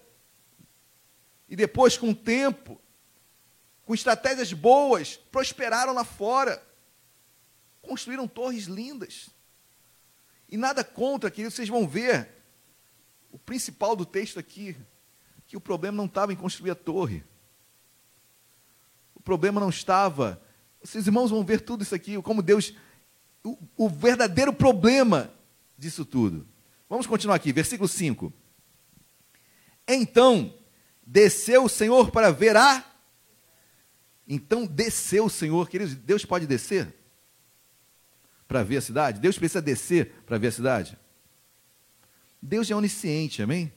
e depois, com o tempo, com estratégias boas, prosperaram lá fora, construíram torres lindas. E nada contra, queridos, vocês vão ver o principal do texto aqui, que o problema não estava em construir a torre. O problema não estava. Vocês irmãos vão ver tudo isso aqui, como Deus. O, o verdadeiro problema disso tudo. Vamos continuar aqui, versículo 5. Então desceu o Senhor para ver a. Então desceu o Senhor, queridos, Deus pode descer para ver a cidade? Deus precisa descer para ver a cidade? Deus é onisciente, amém?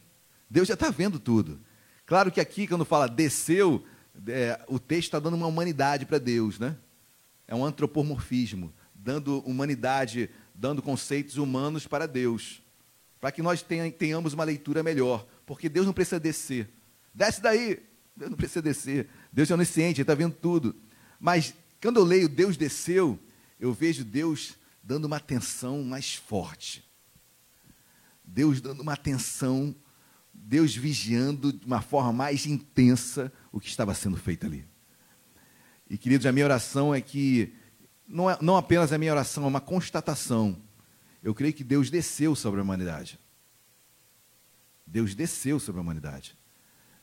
Deus já está vendo tudo. Claro que aqui, quando fala desceu, é, o texto está dando uma humanidade para Deus, né? É um antropomorfismo, dando humanidade, dando conceitos humanos para Deus, para que nós tenhamos uma leitura melhor, porque Deus não precisa descer. Desce daí, Deus não precisa descer. Deus é onisciente, Ele está vendo tudo. Mas quando eu leio Deus desceu, eu vejo Deus dando uma atenção mais forte. Deus dando uma atenção Deus vigiando de uma forma mais intensa o que estava sendo feito ali. E, queridos, a minha oração é que, não, é, não apenas a minha oração, é uma constatação. Eu creio que Deus desceu sobre a humanidade. Deus desceu sobre a humanidade.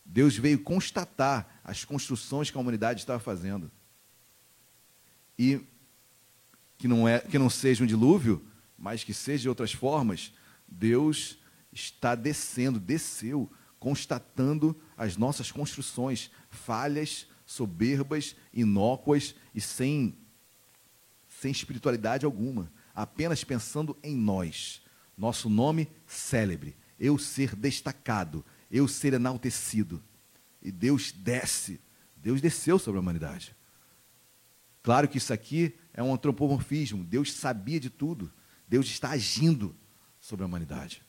Deus veio constatar as construções que a humanidade estava fazendo. E que não, é, que não seja um dilúvio, mas que seja de outras formas, Deus está descendo, desceu, constatando as nossas construções, falhas, soberbas, inócuas e sem, sem espiritualidade alguma, apenas pensando em nós, nosso nome célebre, eu ser destacado, eu ser enaltecido. E Deus desce, Deus desceu sobre a humanidade. Claro que isso aqui é um antropomorfismo, Deus sabia de tudo, Deus está agindo sobre a humanidade.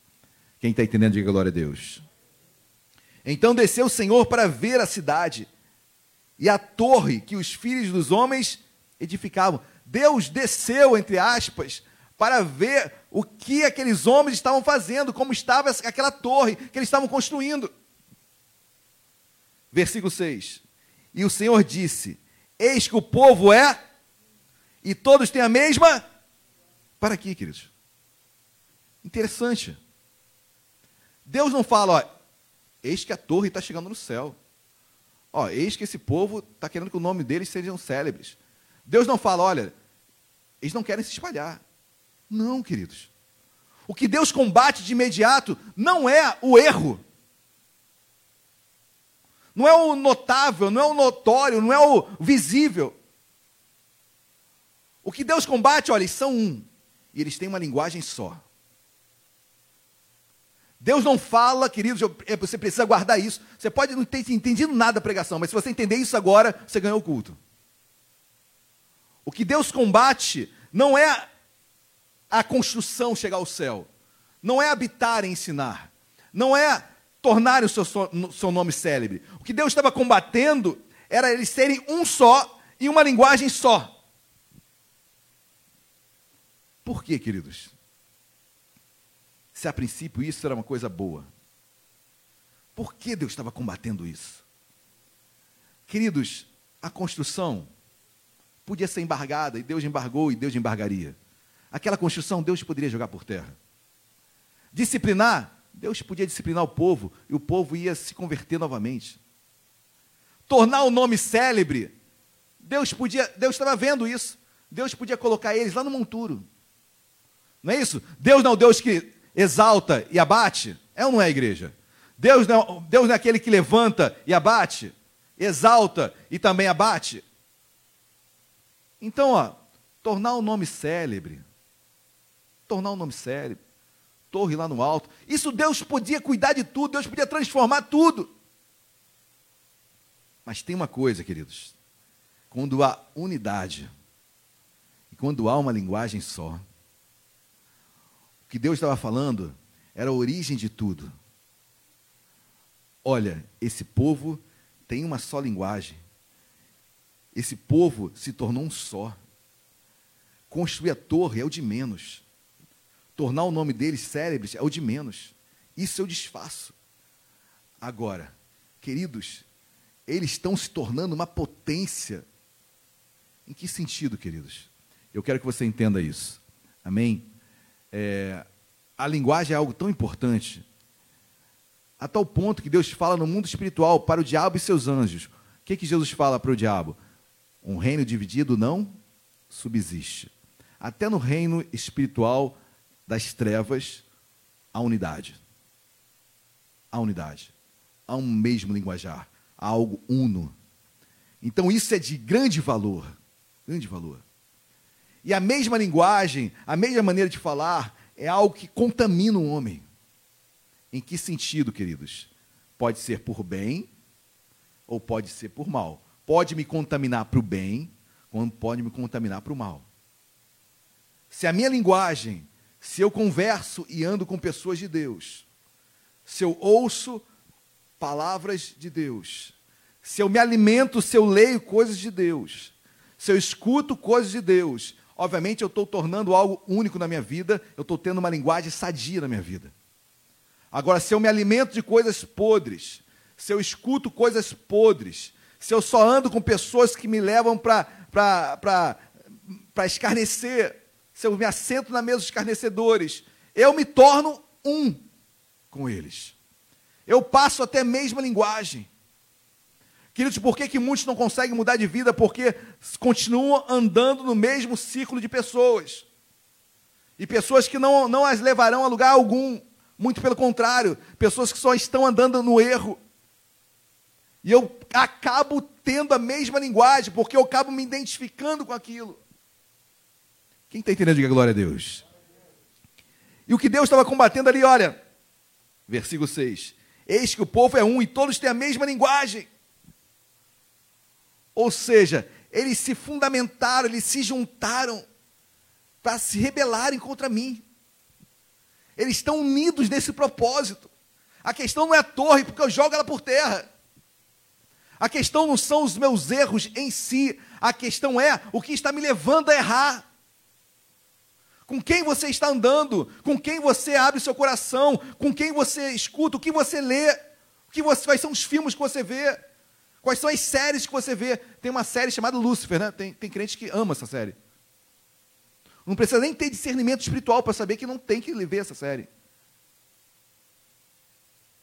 Quem está entendendo, diga glória a Deus. Então desceu o Senhor para ver a cidade e a torre que os filhos dos homens edificavam. Deus desceu, entre aspas, para ver o que aqueles homens estavam fazendo, como estava aquela torre que eles estavam construindo. Versículo 6. E o Senhor disse: Eis que o povo é, e todos têm a mesma. Para aqui, queridos. Interessante. Deus não fala, ó, eis que a torre está chegando no céu. Ó, eis que esse povo está querendo que o nome deles sejam célebres. Deus não fala, olha, eles não querem se espalhar. Não, queridos. O que Deus combate de imediato não é o erro. Não é o notável, não é o notório, não é o visível. O que Deus combate, olha, eles são um. E eles têm uma linguagem só. Deus não fala, queridos, é, você precisa guardar isso. Você pode não ter entendido nada da pregação, mas se você entender isso agora, você ganhou o culto. O que Deus combate não é a construção chegar ao céu, não é habitar e ensinar, não é tornar o seu, seu nome célebre. O que Deus estava combatendo era eles serem um só e uma linguagem só. Por quê, queridos? Se a princípio isso era uma coisa boa. Por que Deus estava combatendo isso? Queridos, a construção podia ser embargada, e Deus embargou, e Deus embargaria. Aquela construção Deus poderia jogar por terra. Disciplinar, Deus podia disciplinar o povo, e o povo ia se converter novamente. Tornar o nome célebre, Deus podia, Deus estava vendo isso. Deus podia colocar eles lá no monturo. Não é isso? Deus não é o Deus que exalta e abate? É ou não é a igreja? Deus não, Deus não é aquele que levanta e abate, exalta e também abate. Então, ó, tornar o nome célebre, tornar o nome célebre, torre lá no alto, isso Deus podia cuidar de tudo, Deus podia transformar tudo. Mas tem uma coisa, queridos, quando há unidade, quando há uma linguagem só, que Deus estava falando era a origem de tudo. Olha, esse povo tem uma só linguagem. Esse povo se tornou um só. Construir a torre é o de menos. Tornar o nome deles célebres é o de menos. Isso eu desfaço. Agora, queridos, eles estão se tornando uma potência. Em que sentido, queridos? Eu quero que você entenda isso. Amém? É, a linguagem é algo tão importante, a tal ponto que Deus fala no mundo espiritual para o diabo e seus anjos. O que, que Jesus fala para o diabo? Um reino dividido não subsiste. Até no reino espiritual das trevas, há unidade. Há unidade. Há um mesmo linguajar. Há algo uno. Então isso é de grande valor. Grande valor. E a mesma linguagem, a mesma maneira de falar, é algo que contamina o homem. Em que sentido, queridos? Pode ser por bem ou pode ser por mal. Pode me contaminar para o bem, como pode me contaminar para o mal. Se a minha linguagem, se eu converso e ando com pessoas de Deus, se eu ouço palavras de Deus, se eu me alimento, se eu leio coisas de Deus, se eu escuto coisas de Deus, obviamente eu estou tornando algo único na minha vida, eu estou tendo uma linguagem sadia na minha vida. Agora, se eu me alimento de coisas podres, se eu escuto coisas podres, se eu só ando com pessoas que me levam para escarnecer, se eu me assento na mesa dos escarnecedores, eu me torno um com eles. Eu passo até a mesma linguagem. Queridos, por que, que muitos não conseguem mudar de vida? Porque continuam andando no mesmo ciclo de pessoas. E pessoas que não, não as levarão a lugar algum. Muito pelo contrário, pessoas que só estão andando no erro. E eu acabo tendo a mesma linguagem, porque eu acabo me identificando com aquilo. Quem está entendendo, diga glória a Deus. E o que Deus estava combatendo ali, olha, versículo 6: Eis que o povo é um e todos têm a mesma linguagem. Ou seja, eles se fundamentaram, eles se juntaram para se rebelarem contra mim. Eles estão unidos nesse propósito. A questão não é a torre, porque eu jogo ela por terra. A questão não são os meus erros em si, a questão é o que está me levando a errar. Com quem você está andando, com quem você abre seu coração, com quem você escuta, o que você lê, o que você, quais são os filmes que você vê, quais são as séries que você vê. Tem uma série chamada Lúcifer, né? Tem, tem crente que ama essa série. Não precisa nem ter discernimento espiritual para saber que não tem que ver essa série.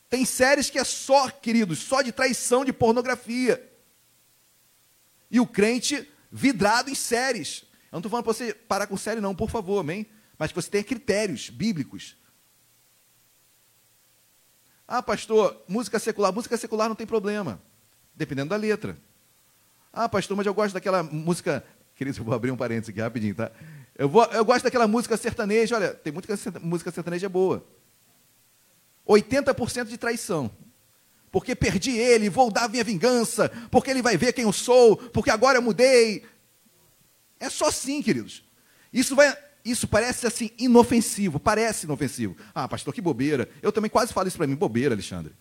Tem séries que é só, queridos, só de traição, de pornografia. E o crente vidrado em séries. Eu não estou falando para você parar com série, não, por favor, amém? Mas que você tenha critérios bíblicos. Ah, pastor, música secular. Música secular não tem problema, dependendo da letra. Ah, pastor, mas eu gosto daquela música. Queridos, eu vou abrir um parênteses aqui rapidinho, tá? Eu, vou, eu gosto daquela música sertaneja. Olha, tem muita música sertaneja boa. 80% de traição. Porque perdi ele, vou dar minha vingança, porque ele vai ver quem eu sou, porque agora eu mudei. É só assim, queridos. Isso vai, isso parece assim inofensivo, parece inofensivo. Ah, pastor, que bobeira. Eu também quase falo isso para mim, bobeira, Alexandre.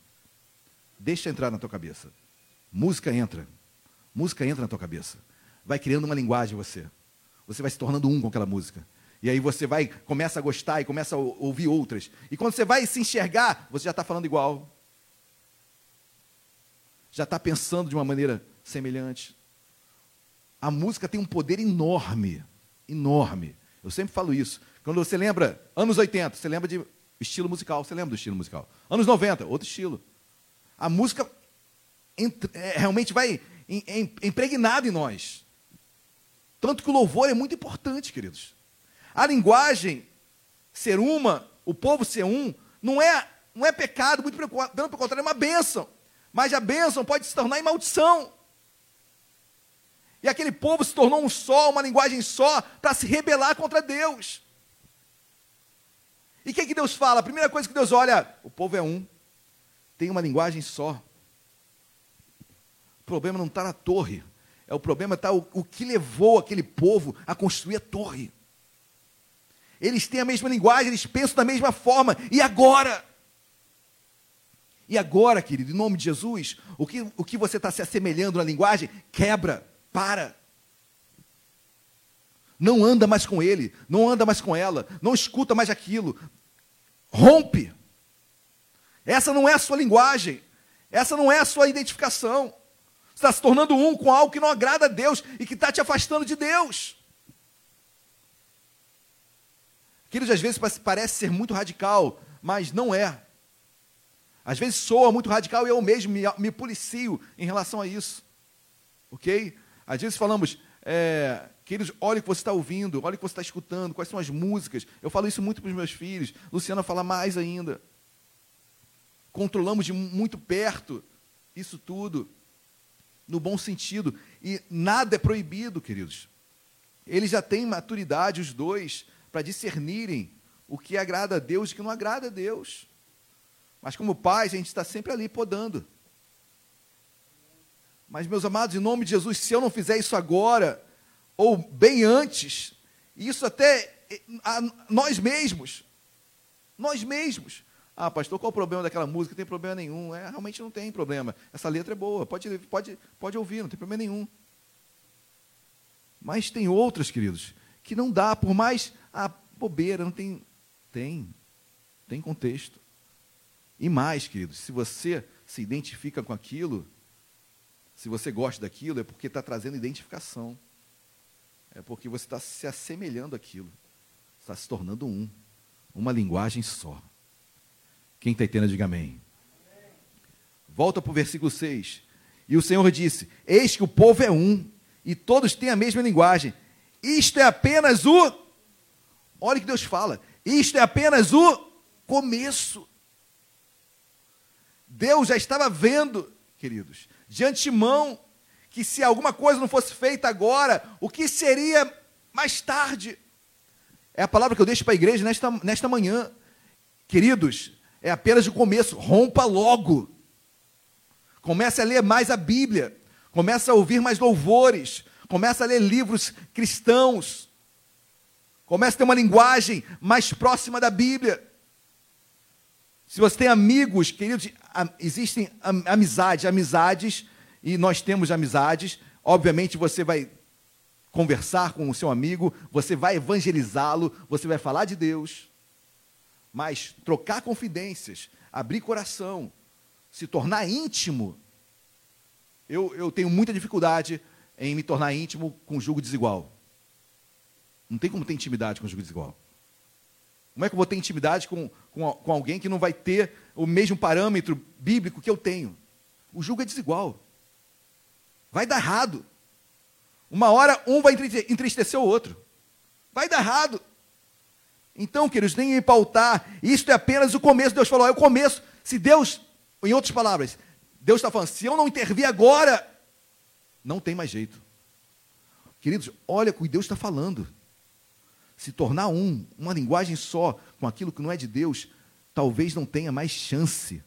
Deixa entrar na tua cabeça. Música entra. Música entra na tua cabeça. Vai criando uma linguagem em você. Você vai se tornando um com aquela música. E aí você vai, começa a gostar e começa a ouvir outras. E quando você vai se enxergar, você já está falando igual. Já está pensando de uma maneira semelhante. A música tem um poder enorme, enorme. Eu sempre falo isso. Quando você lembra, anos 80, você lembra de estilo musical, você lembra do estilo musical. Anos 90, outro estilo. A música realmente vai impregnada em nós. Tanto que o louvor é muito importante, queridos. A linguagem ser uma, o povo ser um, não é, não é pecado, muito pelo, contrário, é uma bênção. Mas a bênção pode se tornar em maldição. E aquele povo se tornou um só, uma linguagem só, para se rebelar contra Deus. E o que, que Deus fala? A primeira coisa que Deus olha, o povo é um, tem uma linguagem só. O problema não está na torre, é o problema está o, o que levou aquele povo a construir a torre. Eles têm a mesma linguagem, eles pensam da mesma forma. E agora? E agora, querido, em nome de Jesus, o que, o que você está se assemelhando na linguagem, quebra, para. Não anda mais com ele, não anda mais com ela, não escuta mais aquilo. Rompe. Essa não é a sua linguagem, essa não é a sua identificação. Está se tornando um com algo que não agrada a Deus e que está te afastando de Deus. Queridos, às vezes parece ser muito radical, mas não é. Às vezes soa muito radical e eu mesmo me, me policio em relação a isso. Ok? Às vezes falamos, é, queridos, olha o que você está ouvindo, olha o que você está escutando, quais são as músicas. Eu falo isso muito para os meus filhos. Luciana fala mais ainda. Controlamos de muito perto isso tudo, no bom sentido. E nada é proibido, queridos. Eles já têm maturidade, os dois, para discernirem o que agrada a Deus e o que não agrada a Deus. Mas como pais, a gente está sempre ali podando. Mas, meus amados, em nome de Jesus, se eu não fizer isso agora, ou bem antes, isso até a nós mesmos, nós mesmos. Ah, pastor, qual o problema daquela música? Não tem problema nenhum. É, realmente não tem problema. Essa letra é boa, pode, pode, pode ouvir, não tem problema nenhum. Mas tem outras, queridos, que não dá, por mais ah, bobeira, não tem. Tem. Tem contexto. E mais, queridos, se você se identifica com aquilo, se você gosta daquilo, é porque está trazendo identificação. É porque você está se assemelhando àquilo. Está se tornando um. Uma linguagem só. Quem está entendendo, diga amém. Volta para o versículo 6. E o Senhor disse: Eis que o povo é um, e todos têm a mesma linguagem. Isto é apenas o Olha que Deus fala. Isto é apenas o começo. Deus já estava vendo queridos, de antemão, que se alguma coisa não fosse feita agora, o que seria mais tarde? É a palavra que eu deixo para a igreja nesta, nesta manhã. Queridos, é apenas o começo, rompa logo. Comece a ler mais a Bíblia, comece a ouvir mais louvores, comece a ler livros cristãos, comece a ter uma linguagem mais próxima da Bíblia. Se você tem amigos, queridos, existem amizades, amizades, e nós temos amizades. Obviamente você vai conversar com o seu amigo, você vai evangelizá-lo, você vai falar de Deus, mas trocar confidências, abrir coração, se tornar íntimo. Eu, eu tenho muita dificuldade em me tornar íntimo com julgo desigual. Não tem como ter intimidade com julgo desigual. Como é que eu vou ter intimidade com, com, com alguém que não vai ter o mesmo parâmetro bíblico que eu tenho? O julgo é desigual. Vai dar errado. Uma hora um vai entristecer o outro. Vai dar errado. Então, queridos, nem pautar. Isto é apenas o começo. Deus falou, é o começo. Se Deus, em outras palavras, Deus está falando, se eu não intervir agora, não tem mais jeito. Queridos, olha o que Deus está falando se tornar um, uma linguagem só com aquilo que não é de Deus, talvez não tenha mais chance.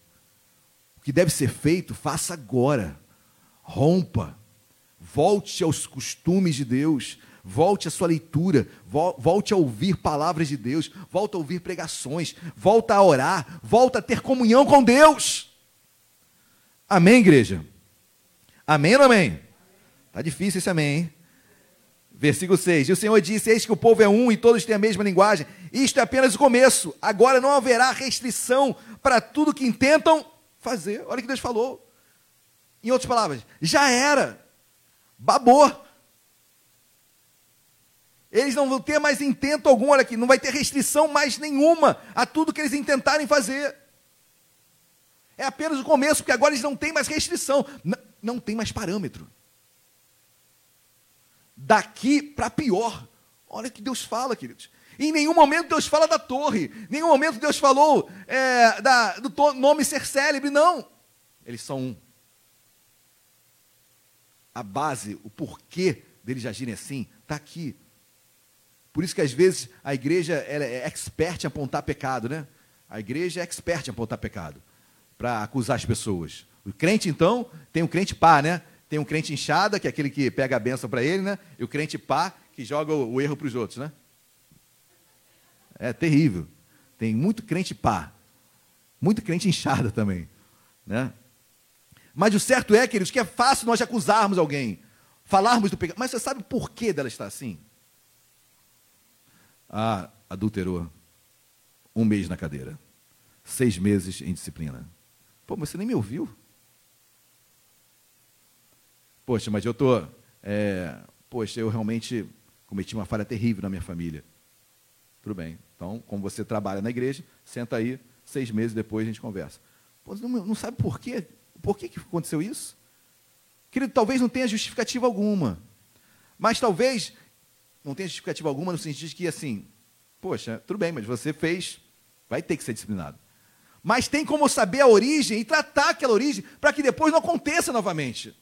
O que deve ser feito, faça agora. Rompa. Volte aos costumes de Deus. Volte à sua leitura, volte a ouvir palavras de Deus, volte a ouvir pregações, volte a orar, volte a ter comunhão com Deus. Amém, igreja? Amém ou amém? Tá difícil esse amém, hein? Versículo 6. E o Senhor disse: Eis que o povo é um e todos têm a mesma linguagem. Isto é apenas o começo. Agora não haverá restrição para tudo que intentam fazer. Olha o que Deus falou. Em outras palavras, já era. Babou. Eles não vão ter mais intento algum, olha aqui, não vai ter restrição mais nenhuma a tudo que eles intentarem fazer. É apenas o começo, porque agora eles não têm mais restrição, não, não tem mais parâmetro daqui para pior. Olha o que Deus fala, queridos. Em nenhum momento Deus fala da torre, em nenhum momento Deus falou é, da, do nome ser célebre, não. Eles são um. A base, o porquê deles agirem assim, está aqui. Por isso que às vezes a igreja é expert em apontar pecado, né? A igreja é expert em apontar pecado para acusar as pessoas. O crente, então, tem o crente pá, né? Tem um crente inchada, que é aquele que pega a benção para ele, né? E o crente pá, que joga o, o erro para os outros, né? É terrível. Tem muito crente pá. Muito crente inchada também, né? Mas o certo é, queridos, que é fácil nós acusarmos alguém, falarmos do pecado. Mas você sabe por que dela está assim? Adulterou. Um mês na cadeira. Seis meses em disciplina. Pô, mas você nem me ouviu. Poxa, mas eu estou. É, poxa, eu realmente cometi uma falha terrível na minha família. Tudo bem. Então, como você trabalha na igreja, senta aí, seis meses depois a gente conversa. Pô, não, não sabe por quê? Por que, que aconteceu isso? Querido, talvez não tenha justificativa alguma. Mas talvez não tenha justificativa alguma no sentido de que, assim, poxa, tudo bem, mas você fez, vai ter que ser disciplinado. Mas tem como saber a origem e tratar aquela origem para que depois não aconteça novamente.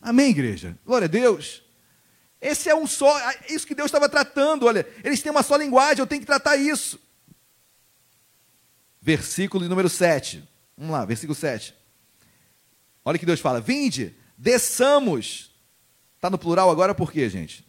Amém, igreja? Glória a Deus. Esse é um só, é isso que Deus estava tratando, olha, eles têm uma só linguagem, eu tenho que tratar isso. Versículo número 7. Vamos lá, versículo 7. Olha o que Deus fala: Vinde, desçamos. Está no plural agora por quê, gente?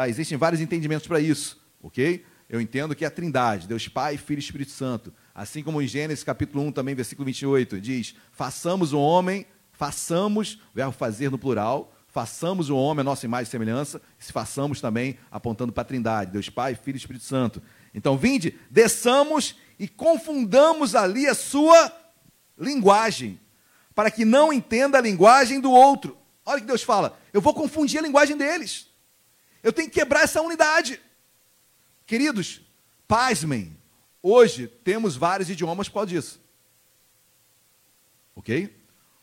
Tá, existem vários entendimentos para isso, ok? Eu entendo que é a trindade, Deus Pai, Filho e Espírito Santo. Assim como em Gênesis capítulo 1, também, versículo 28, diz: Façamos o homem façamos, verbo fazer no plural, façamos o homem a nossa imagem e semelhança, se façamos também apontando para a Trindade, Deus Pai, Filho e Espírito Santo. Então, vinde, desçamos e confundamos ali a sua linguagem, para que não entenda a linguagem do outro. Olha o que Deus fala: eu vou confundir a linguagem deles. Eu tenho que quebrar essa unidade. Queridos, pasmem, hoje temos vários idiomas por causa disso. Ok?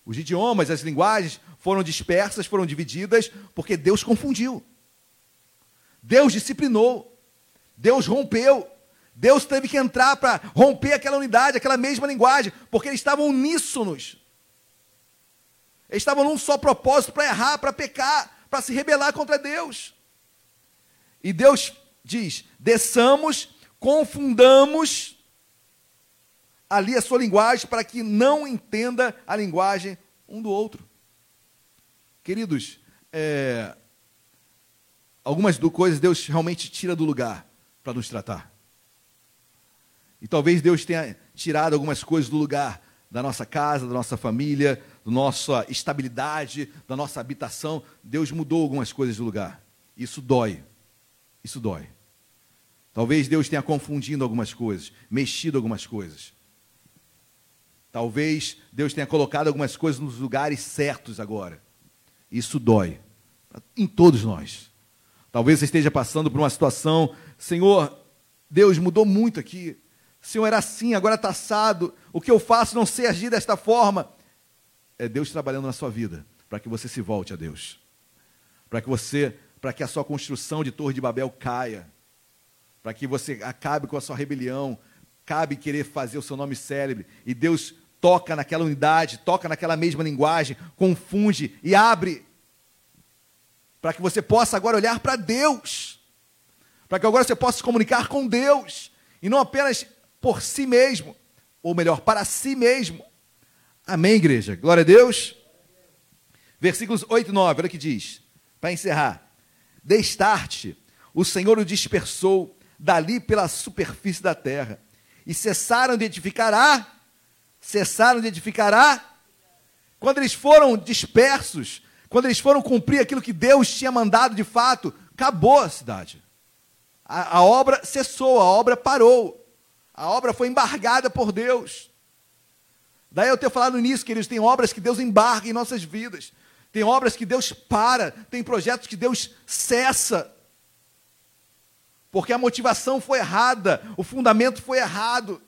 Os idiomas, as linguagens foram dispersas, foram divididas, porque Deus confundiu. Deus disciplinou. Deus rompeu. Deus teve que entrar para romper aquela unidade, aquela mesma linguagem, porque eles estavam uníssonos. Eles estavam num só propósito para errar, para pecar, para se rebelar contra Deus. E Deus diz: desçamos, confundamos ali a sua linguagem para que não entenda a linguagem um do outro. Queridos, é, algumas do coisas Deus realmente tira do lugar para nos tratar. E talvez Deus tenha tirado algumas coisas do lugar da nossa casa, da nossa família, da nossa estabilidade, da nossa habitação. Deus mudou algumas coisas do lugar. Isso dói. Isso dói. Talvez Deus tenha confundido algumas coisas, mexido algumas coisas. Talvez Deus tenha colocado algumas coisas nos lugares certos agora. Isso dói. Em todos nós. Talvez você esteja passando por uma situação, Senhor, Deus mudou muito aqui. Senhor era assim, agora está assado. O que eu faço não sei agir desta forma. É Deus trabalhando na sua vida para que você se volte a Deus. Para que você, para que a sua construção de Torre de Babel caia. Para que você acabe com a sua rebelião. Cabe querer fazer o seu nome célebre. E Deus toca naquela unidade, toca naquela mesma linguagem, confunde e abre. Para que você possa agora olhar para Deus. Para que agora você possa se comunicar com Deus. E não apenas por si mesmo, ou melhor, para si mesmo. Amém, igreja? Glória a Deus. Versículos 8 e 9, olha o que diz, para encerrar. Destarte, o Senhor o dispersou dali pela superfície da terra, e cessaram de edificar a, cessaram de edificar a, quando eles foram dispersos, quando eles foram cumprir aquilo que Deus tinha mandado de fato, acabou a cidade. A, a obra cessou, a obra parou. A obra foi embargada por Deus. Daí eu tenho falado início, queridos, tem obras que Deus embarga em nossas vidas. Tem obras que Deus para, tem projetos que Deus cessa. Porque a motivação foi errada, o fundamento foi errado.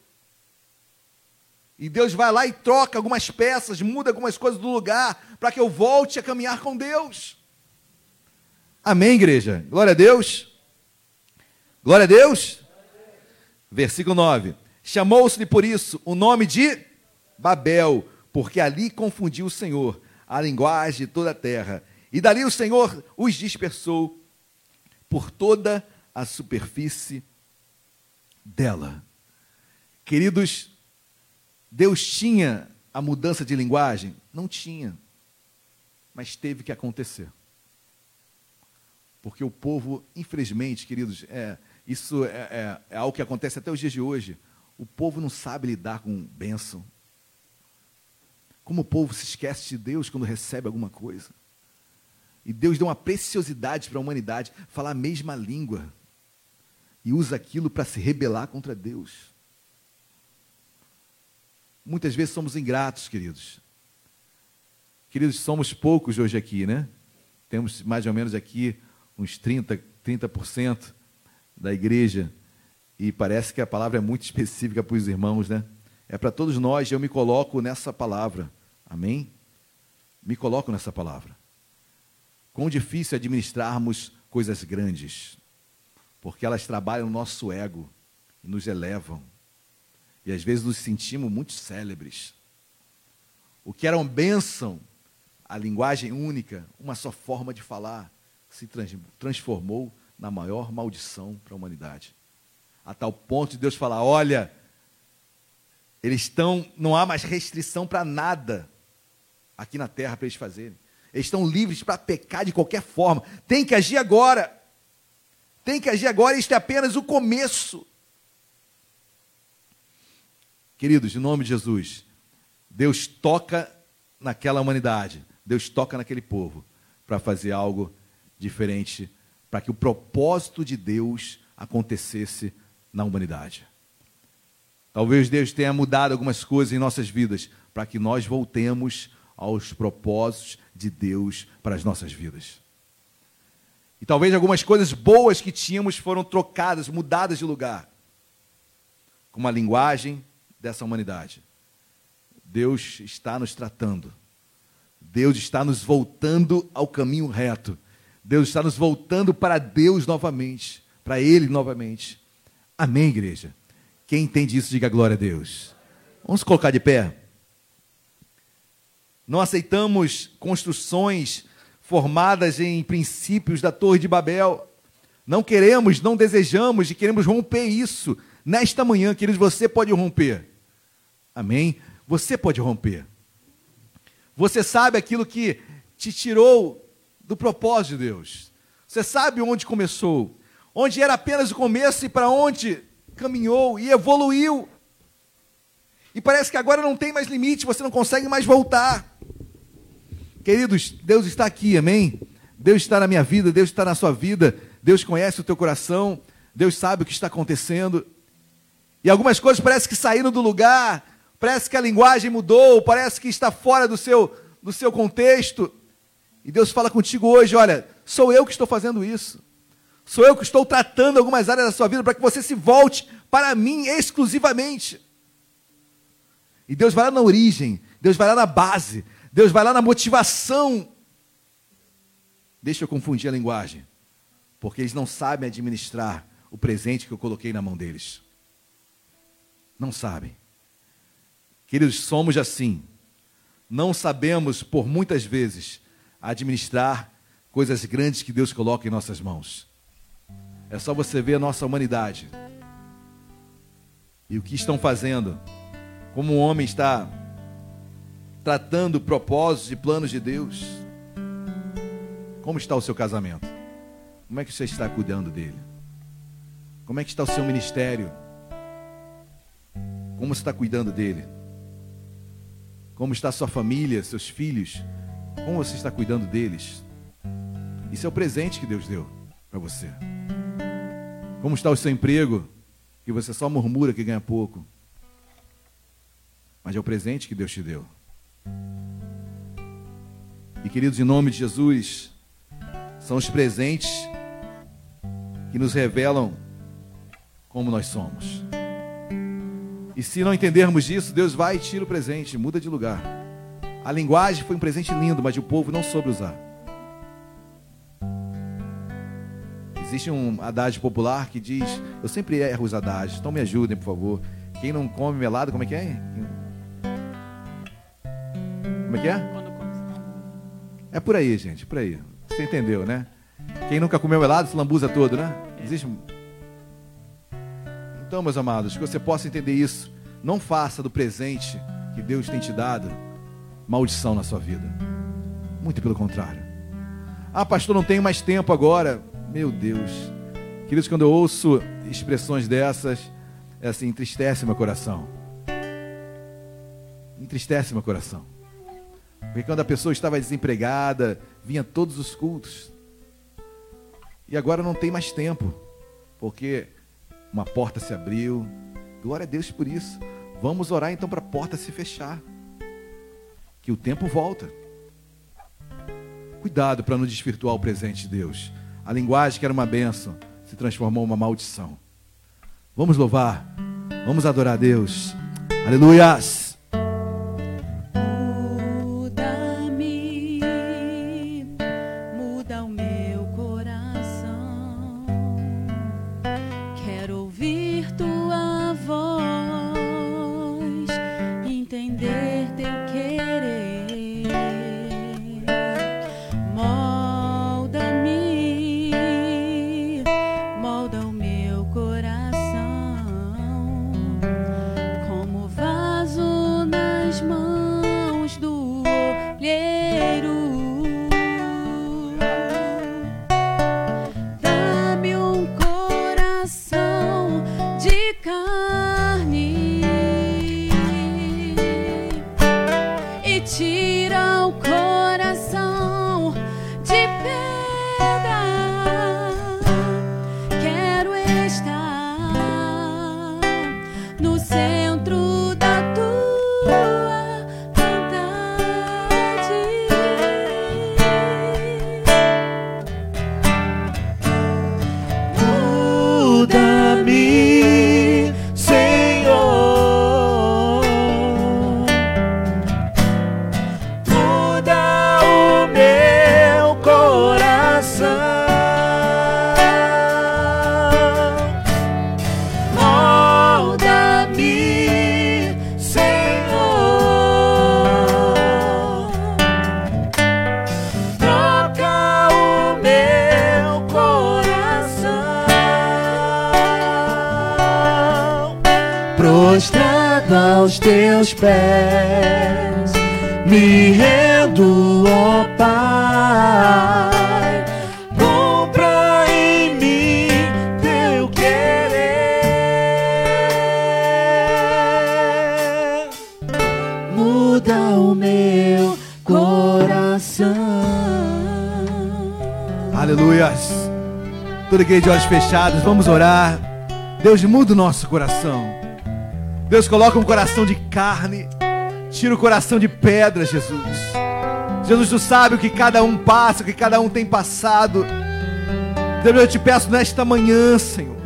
E Deus vai lá e troca algumas peças, muda algumas coisas do lugar, para que eu volte a caminhar com Deus. Amém, igreja? Glória a Deus. Glória a Deus. Versículo 9: Chamou-se-lhe por isso o nome de Babel, porque ali confundiu o Senhor a linguagem de toda a terra. E dali o Senhor os dispersou por toda a superfície dela. Queridos, Deus tinha a mudança de linguagem? Não tinha. Mas teve que acontecer. Porque o povo, infelizmente, queridos, é, isso é, é, é algo que acontece até os dias de hoje. O povo não sabe lidar com bênção. Como o povo se esquece de Deus quando recebe alguma coisa. E Deus deu uma preciosidade para a humanidade, falar a mesma língua. E usa aquilo para se rebelar contra Deus. Muitas vezes somos ingratos, queridos. Queridos, somos poucos hoje aqui, né? Temos mais ou menos aqui uns 30, 30% da igreja, e parece que a palavra é muito específica para os irmãos, né? É para todos nós, eu me coloco nessa palavra. Amém? Me coloco nessa palavra. Quão difícil é administrarmos coisas grandes, porque elas trabalham no nosso ego e nos elevam. E às vezes nos sentimos muito célebres. O que era uma bênção, a linguagem única, uma só forma de falar, se transformou na maior maldição para a humanidade. A tal ponto de Deus falar: olha, eles estão, não há mais restrição para nada aqui na terra para eles fazerem. Eles estão livres para pecar de qualquer forma. Tem que agir agora. Tem que agir agora, isto é apenas o começo. Queridos, em nome de Jesus, Deus toca naquela humanidade, Deus toca naquele povo para fazer algo diferente para que o propósito de Deus acontecesse na humanidade. Talvez Deus tenha mudado algumas coisas em nossas vidas para que nós voltemos aos propósitos de Deus para as nossas vidas. E talvez algumas coisas boas que tínhamos foram trocadas, mudadas de lugar, com a linguagem dessa humanidade. Deus está nos tratando. Deus está nos voltando ao caminho reto Deus está nos voltando para Deus novamente, para Ele novamente. Amém, igreja? Quem entende isso, diga glória a Deus. Vamos colocar de pé. Não aceitamos construções formadas em princípios da Torre de Babel. Não queremos, não desejamos e queremos romper isso. Nesta manhã, queridos, você pode romper. Amém? Você pode romper. Você sabe aquilo que te tirou do propósito de Deus. Você sabe onde começou, onde era apenas o começo e para onde caminhou e evoluiu. E parece que agora não tem mais limite, você não consegue mais voltar. Queridos, Deus está aqui, amém? Deus está na minha vida, Deus está na sua vida, Deus conhece o teu coração, Deus sabe o que está acontecendo. E algumas coisas parece que saíram do lugar, parece que a linguagem mudou, parece que está fora do seu, do seu contexto. E Deus fala contigo hoje: olha, sou eu que estou fazendo isso. Sou eu que estou tratando algumas áreas da sua vida para que você se volte para mim exclusivamente. E Deus vai lá na origem, Deus vai lá na base, Deus vai lá na motivação. Deixa eu confundir a linguagem, porque eles não sabem administrar o presente que eu coloquei na mão deles. Não sabem. Queridos, somos assim. Não sabemos, por muitas vezes, administrar coisas grandes que Deus coloca em nossas mãos. É só você ver a nossa humanidade e o que estão fazendo, como o homem está tratando propósitos e planos de Deus. Como está o seu casamento? Como é que você está cuidando dele? Como é que está o seu ministério? Como você está cuidando dele? Como está sua família, seus filhos? Como você está cuidando deles? Isso é o presente que Deus deu para você. Como está o seu emprego? Que você só murmura que ganha pouco. Mas é o presente que Deus te deu. E queridos, em nome de Jesus, são os presentes que nos revelam como nós somos. E se não entendermos isso, Deus vai e tira o presente, muda de lugar. A linguagem foi um presente lindo, mas o povo não soube usar. Existe um adágio popular que diz: Eu sempre erro os adágios, então me ajudem, por favor. Quem não come melado, como é que é? Como é que é? É por aí, gente, por aí. Você entendeu, né? Quem nunca comeu melado se lambuza todo, né? Existe. Então, meus amados, que você possa entender isso. Não faça do presente que Deus tem te dado maldição na sua vida. Muito pelo contrário. Ah, pastor, não tenho mais tempo agora. Meu Deus. Queridos, quando eu ouço expressões dessas, é assim, entristece meu coração. Entristece meu coração. Porque quando a pessoa estava desempregada, vinha todos os cultos. E agora não tem mais tempo, porque uma porta se abriu. Glória a Deus por isso. Vamos orar então para a porta se fechar. Que o tempo volta. Cuidado para não desvirtuar o presente de Deus. A linguagem que era uma bênção se transformou em uma maldição. Vamos louvar. Vamos adorar a Deus. Aleluias. De olhos fechados, vamos orar. Deus muda o nosso coração. Deus coloca um coração de carne, tira o coração de pedra, Jesus. Jesus, tu sabe o que cada um passa, o que cada um tem passado. Deus, eu te peço nesta manhã, Senhor.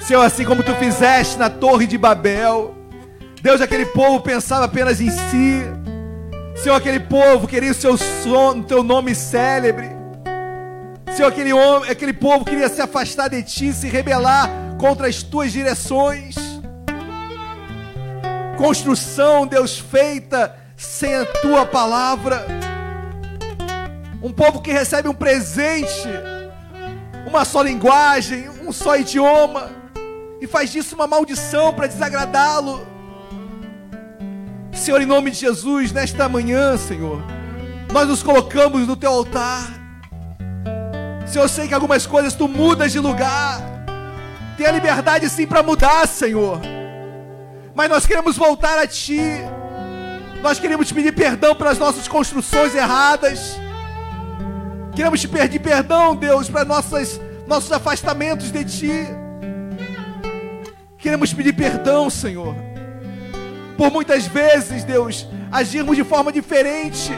Senhor, assim como tu fizeste na Torre de Babel. Deus, aquele povo pensava apenas em si. Senhor, aquele povo queria o seu som, teu nome célebre. Senhor, aquele, homem, aquele povo queria se afastar de ti, se rebelar contra as tuas direções. Construção, Deus, feita sem a tua palavra. Um povo que recebe um presente, uma só linguagem, um só idioma, e faz disso uma maldição para desagradá-lo. Senhor, em nome de Jesus, nesta manhã, Senhor, nós nos colocamos no teu altar. Senhor, eu sei que algumas coisas tu mudas de lugar. Tem a liberdade sim para mudar, Senhor. Mas nós queremos voltar a Ti. Nós queremos te pedir perdão pelas nossas construções erradas. Queremos te pedir perdão, Deus, para nossas, nossos afastamentos de Ti. Queremos pedir perdão, Senhor. Por muitas vezes, Deus, agirmos de forma diferente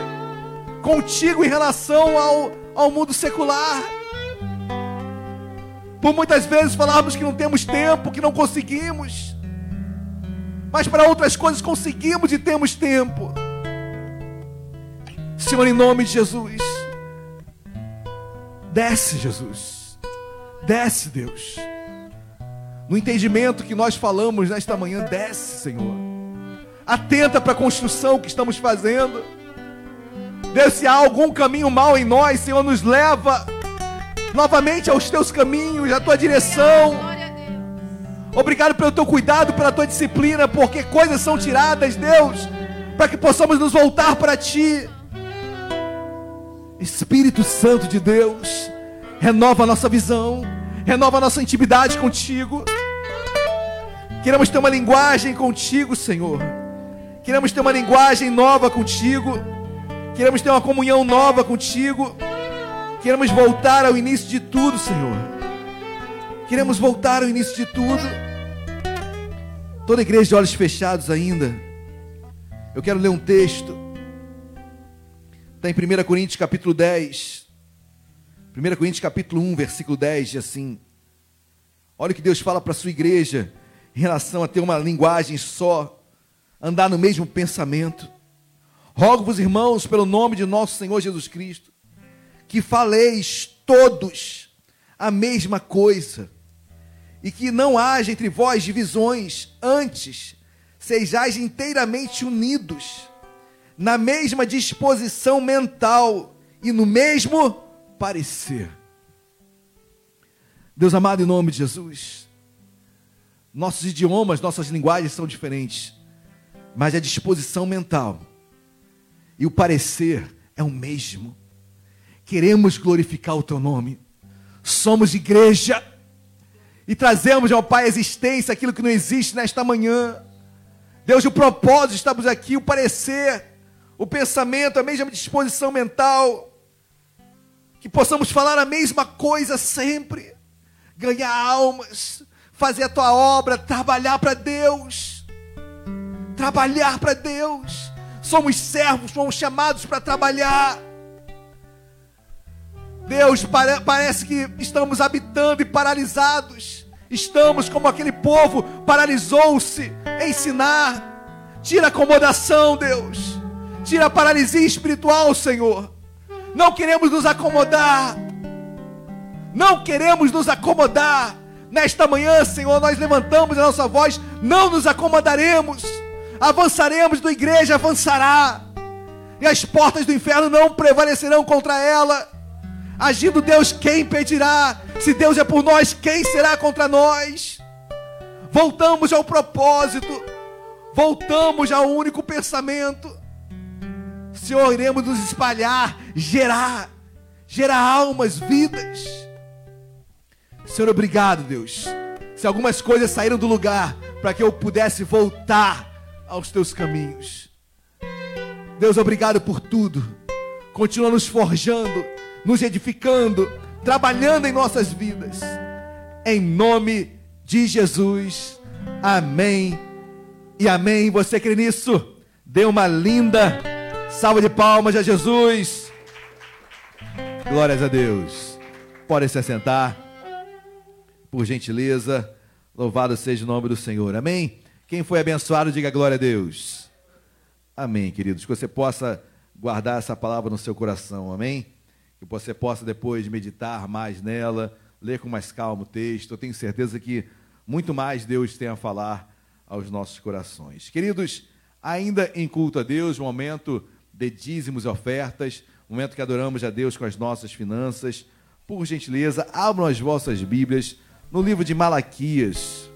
contigo em relação ao, ao mundo secular. Por muitas vezes falarmos que não temos tempo, que não conseguimos. Mas para outras coisas conseguimos e temos tempo. Senhor, em nome de Jesus. Desce, Jesus. Desce, Deus. No entendimento que nós falamos nesta manhã, desce, Senhor. Atenta para a construção que estamos fazendo. Deus, se há algum caminho mal em nós, Senhor, nos leva novamente aos teus caminhos, à tua direção. Obrigado pelo teu cuidado, pela tua disciplina, porque coisas são tiradas, Deus, para que possamos nos voltar para ti. Espírito Santo de Deus, renova a nossa visão, renova a nossa intimidade contigo. Queremos ter uma linguagem contigo, Senhor. Queremos ter uma linguagem nova contigo. Queremos ter uma comunhão nova contigo. Queremos voltar ao início de tudo, Senhor. Queremos voltar ao início de tudo. Toda igreja de olhos fechados ainda. Eu quero ler um texto. Está em 1 Coríntios capítulo 10. 1 Coríntios capítulo 1, versículo 10, diz assim. Olha o que Deus fala para a sua igreja em relação a ter uma linguagem só, andar no mesmo pensamento. Rogo-vos, irmãos, pelo nome de nosso Senhor Jesus Cristo, que faleis todos a mesma coisa, e que não haja entre vós divisões, antes sejais inteiramente unidos, na mesma disposição mental e no mesmo parecer. Deus amado, em nome de Jesus, nossos idiomas, nossas linguagens são diferentes, mas a disposição mental e o parecer é o mesmo. Queremos glorificar o teu nome. Somos igreja e trazemos ao Pai a existência aquilo que não existe nesta manhã. Deus, o propósito, estamos aqui, o parecer, o pensamento, a mesma disposição mental, que possamos falar a mesma coisa sempre, ganhar almas, fazer a tua obra, trabalhar para Deus, trabalhar para Deus. Somos servos, somos chamados para trabalhar. Deus, pare parece que estamos habitando e paralisados. Estamos como aquele povo paralisou-se ensinar. Tira acomodação, Deus. Tira a paralisia espiritual, Senhor. Não queremos nos acomodar. Não queremos nos acomodar. Nesta manhã, Senhor, nós levantamos a nossa voz, não nos acomodaremos. Avançaremos, do igreja avançará. E as portas do inferno não prevalecerão contra ela. Agindo Deus, quem impedirá? Se Deus é por nós, quem será contra nós? Voltamos ao propósito. voltamos ao único pensamento. Senhor, iremos nos espalhar, gerar, gerar almas, vidas. Senhor, obrigado, Deus. Se algumas coisas saíram do lugar para que eu pudesse voltar aos teus caminhos. Deus, obrigado por tudo. Continua nos forjando, nos edificando, trabalhando em nossas vidas. Em nome de Jesus. Amém. E amém. Você crê nisso? Dê uma linda salva de palmas a Jesus. Glórias a Deus. Pode se assentar. Por gentileza. Louvado seja o nome do Senhor. Amém. Quem foi abençoado, diga glória a Deus. Amém, queridos. Que você possa guardar essa palavra no seu coração. Amém. Que você possa depois meditar mais nela, ler com mais calma o texto. Eu tenho certeza que muito mais Deus tem a falar aos nossos corações. Queridos, ainda em culto a Deus, momento de dízimos e ofertas, momento que adoramos a Deus com as nossas finanças. Por gentileza, abram as vossas Bíblias no livro de Malaquias.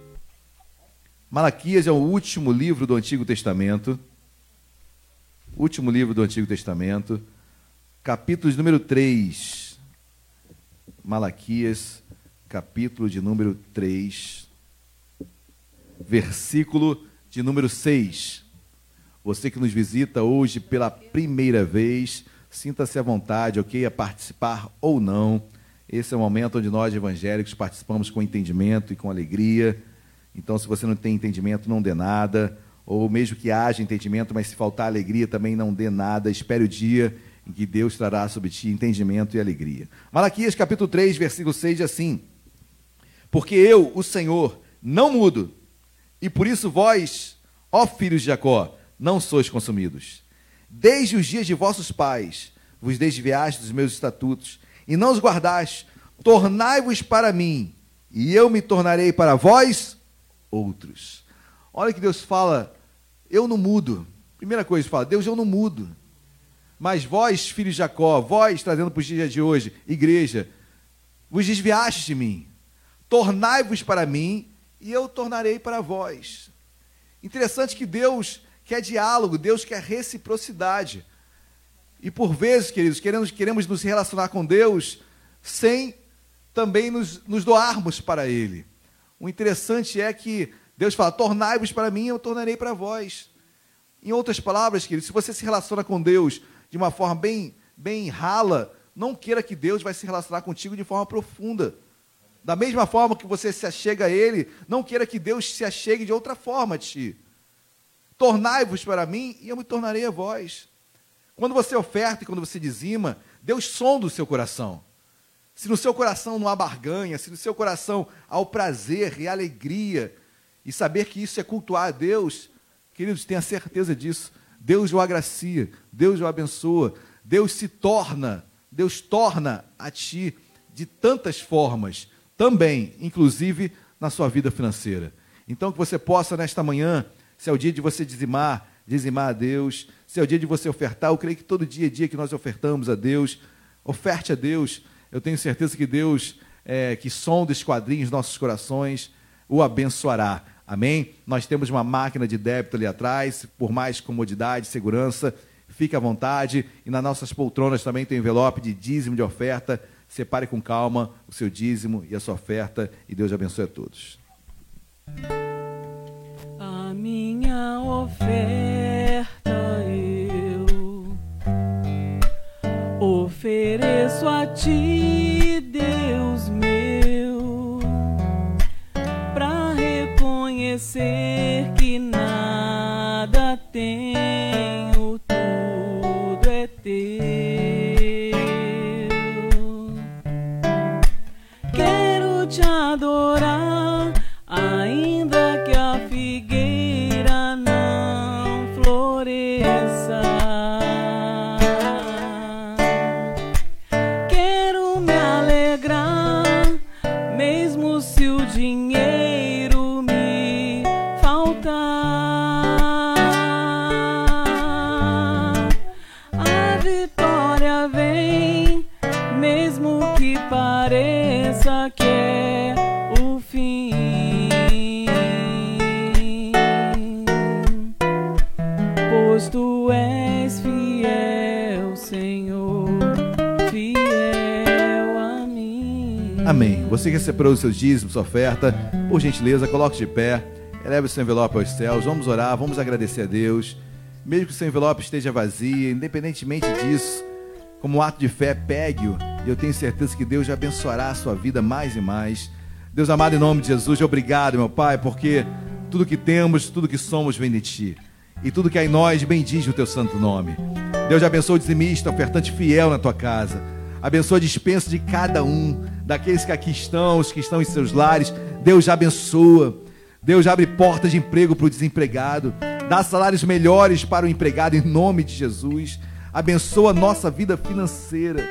Malaquias é o último livro do Antigo Testamento. Último livro do Antigo Testamento, capítulo de número 3. Malaquias, capítulo de número 3 versículo de número 6. Você que nos visita hoje pela primeira vez, sinta-se à vontade, ok, a participar ou não. Esse é o momento onde nós evangélicos participamos com entendimento e com alegria. Então, se você não tem entendimento, não dê nada. Ou mesmo que haja entendimento, mas se faltar alegria, também não dê nada. Espere o dia em que Deus trará sobre ti entendimento e alegria. Malaquias capítulo 3, versículo 6 diz assim: Porque eu, o Senhor, não mudo e por isso vós, ó filhos de Jacó, não sois consumidos. Desde os dias de vossos pais vos desviaste dos meus estatutos, e não os guardaste. Tornai-vos para mim, e eu me tornarei para vós outros. Olha que Deus fala, eu não mudo. Primeira coisa, fala, Deus, eu não mudo. Mas vós, filhos de Jacó, vós, trazendo para os dias de hoje, igreja, vos desviaste de mim. Tornai-vos para mim, e eu tornarei para vós. Interessante que Deus quer diálogo, Deus quer reciprocidade. E por vezes, queridos, queremos, queremos nos relacionar com Deus sem também nos, nos doarmos para Ele. O interessante é que Deus fala: tornai-vos para mim, eu tornarei para vós. Em outras palavras, queridos, se você se relaciona com Deus de uma forma bem, bem rala, não queira que Deus vai se relacionar contigo de forma profunda. Da mesma forma que você se achega a Ele, não queira que Deus se achegue de outra forma a ti. Tornai-vos para mim e eu me tornarei a vós. Quando você oferta e quando você dizima, Deus sonda o seu coração. Se no seu coração não há barganha, se no seu coração há o prazer e a alegria, e saber que isso é cultuar a Deus, queridos, tenha certeza disso. Deus o agracia, Deus o abençoa, Deus se torna, Deus torna a ti de tantas formas também, inclusive na sua vida financeira. Então, que você possa, nesta manhã, se é o dia de você dizimar, dizimar a Deus, se é o dia de você ofertar, eu creio que todo dia é dia que nós ofertamos a Deus, oferte a Deus. Eu tenho certeza que Deus, é, que sonda esquadrinhos nossos corações, o abençoará. Amém? Nós temos uma máquina de débito ali atrás, por mais comodidade, segurança, fique à vontade. E nas nossas poltronas também tem envelope de dízimo de oferta. Separe com calma o seu dízimo e a sua oferta e Deus abençoe a todos. A minha oferta eu ofereço a ti, Deus meu, reconhecer que separou os seus dízimos, sua oferta, por gentileza, coloque de pé, eleve o seu envelope aos céus, vamos orar, vamos agradecer a Deus. Mesmo que o seu envelope esteja vazio, independentemente disso, como ato de fé, pegue-o. E eu tenho certeza que Deus já abençoará a sua vida mais e mais. Deus amado, em nome de Jesus, obrigado, meu Pai, porque tudo que temos, tudo que somos vem de Ti. E tudo que há em nós bendiz o Teu santo nome. Deus abençoe o dizimista, ofertante fiel na Tua casa. Abençoe a dispensa de cada um, daqueles que aqui estão, os que estão em seus lares. Deus abençoa. Deus abre portas de emprego para o desempregado. Dá salários melhores para o empregado em nome de Jesus. Abençoa a nossa vida financeira.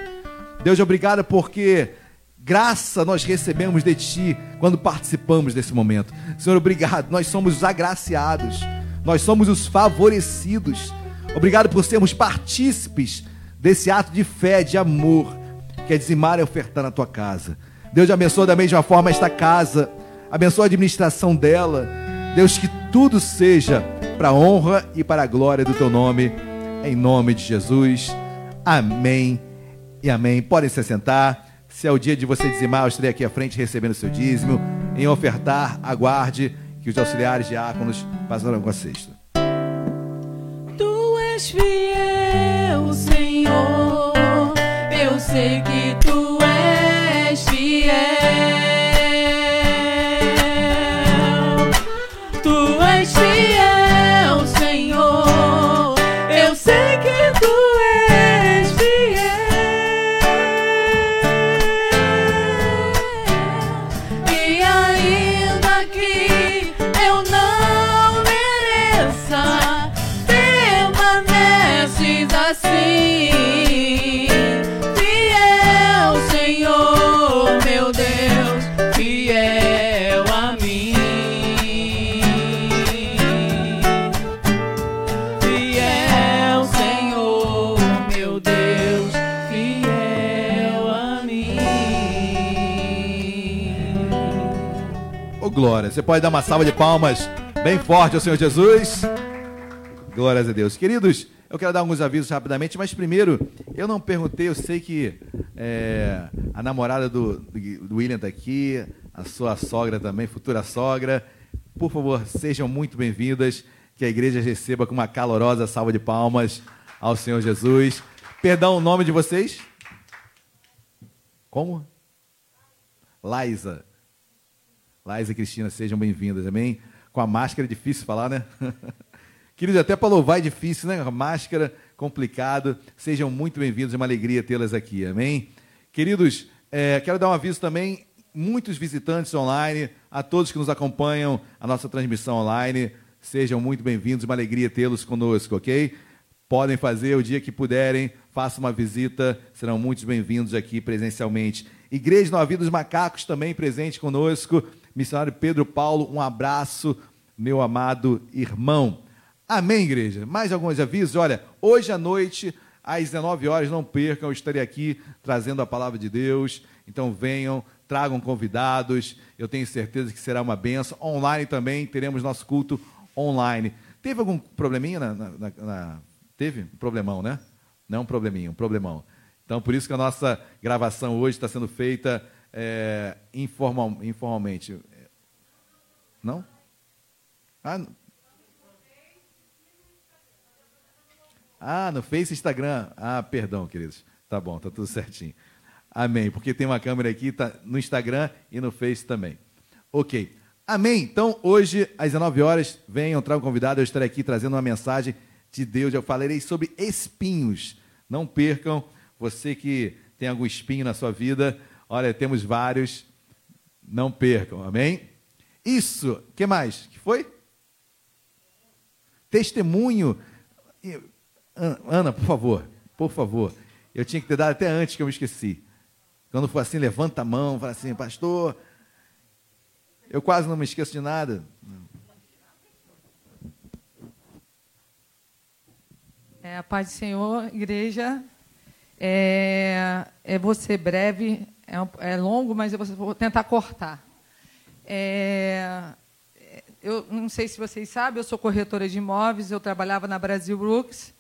Deus, obrigado porque graça nós recebemos de Ti quando participamos desse momento. Senhor, obrigado. Nós somos os agraciados. Nós somos os favorecidos. Obrigado por sermos partícipes desse ato de fé, de amor, que é dizimar e ofertar na tua casa. Deus abençoa da mesma forma esta casa. Abençoa a administração dela. Deus, que tudo seja para a honra e para a glória do teu nome. Em nome de Jesus. Amém e amém. Podem se sentar. Se é o dia de você dizimar, eu estarei aqui à frente recebendo o seu dízimo. Em ofertar, aguarde que os auxiliares diáconos passarão com a cesta. Tu és fiel, Senhor. Eu sei que tu és fiel. Tu és fiel, glória, você pode dar uma salva de palmas bem forte ao Senhor Jesus? Glórias a Deus. Queridos, eu quero dar alguns avisos rapidamente, mas primeiro, eu não perguntei, eu sei que é, a namorada do, do William está aqui, a sua sogra também, futura sogra. Por favor, sejam muito bem-vindas, que a igreja receba com uma calorosa salva de palmas ao Senhor Jesus. Perdão, o nome de vocês? Como? Laisa. Laisa e Cristina, sejam bem-vindas, amém? Com a máscara é difícil falar, né? Queridos, até para louvar é difícil, né? Máscara, complicado. Sejam muito bem-vindos, é uma alegria tê-las aqui, amém? Queridos, é, quero dar um aviso também, muitos visitantes online, a todos que nos acompanham, a nossa transmissão online, sejam muito bem-vindos, uma alegria tê-los conosco, ok? Podem fazer o dia que puderem, façam uma visita, serão muito bem-vindos aqui presencialmente. Igreja Nova Vida dos Macacos também presente conosco. Missionário Pedro Paulo, um abraço, meu amado irmão. Amém, igreja. Mais alguns avisos? Olha, hoje à noite, às 19 horas, não percam, eu estarei aqui trazendo a palavra de Deus. Então venham, tragam convidados. Eu tenho certeza que será uma benção. Online também, teremos nosso culto online. Teve algum probleminha na, na- na- na- Teve? Um problemão, né? Não um probleminha, um problemão. Então, por isso que a nossa gravação hoje está sendo feita é, informal, informalmente. Não? Ah, n- ah, no Face Instagram. Ah, perdão, queridos. Tá bom, tá tudo certinho. Amém. Porque tem uma câmera aqui tá no Instagram e no Face também. Ok. Amém. Então, hoje, às 19 horas, venham, tragam um convidado. Eu estarei aqui trazendo uma mensagem de Deus. Eu falarei sobre espinhos. Não percam. Você que tem algum espinho na sua vida, olha, temos vários. Não percam. Amém? Isso. Que mais? que foi? Testemunho. Ana, por favor, por favor. Eu tinha que ter dado até antes que eu me esqueci. Quando for assim, levanta a mão, fala assim, pastor. Eu quase não me esqueço de nada. É, a paz do Senhor, igreja. É, é ser breve, é, um- é longo, mas eu vou, tentar cortar. É, eu não sei se vocês sabem, eu sou corretora de imóveis, eu trabalhava na Brasil Brooks.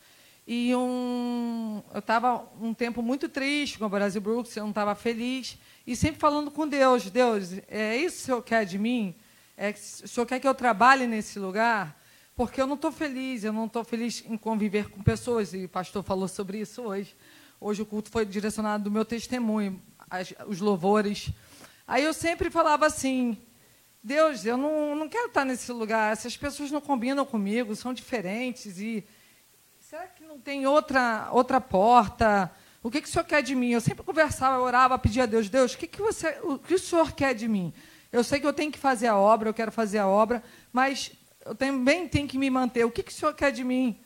E um, eu estava um tempo muito triste com a Brasil Brooks, eu não estava feliz. e sempre falando com Deus: Deus, é isso que o Senhor quer de mim? É, o Senhor quer que eu trabalhe nesse lugar? Porque eu não estou feliz, eu não estou feliz em conviver com pessoas, e o pastor falou sobre isso hoje. Hoje o culto foi direcionado do meu testemunho, as, os louvores. Aí eu sempre falava assim: Deus, eu não, não quero estar nesse lugar, essas pessoas não combinam comigo, são diferentes, e será que não tem outra, outra porta? O que, que o Senhor quer de mim? Eu sempre conversava, orava, pedia a Deus, Deus, o que, que, você, o que o Senhor quer de mim? Eu sei que eu tenho que fazer a obra, eu quero fazer a obra, mas eu também tenho que me manter. O que, que o Senhor quer de mim?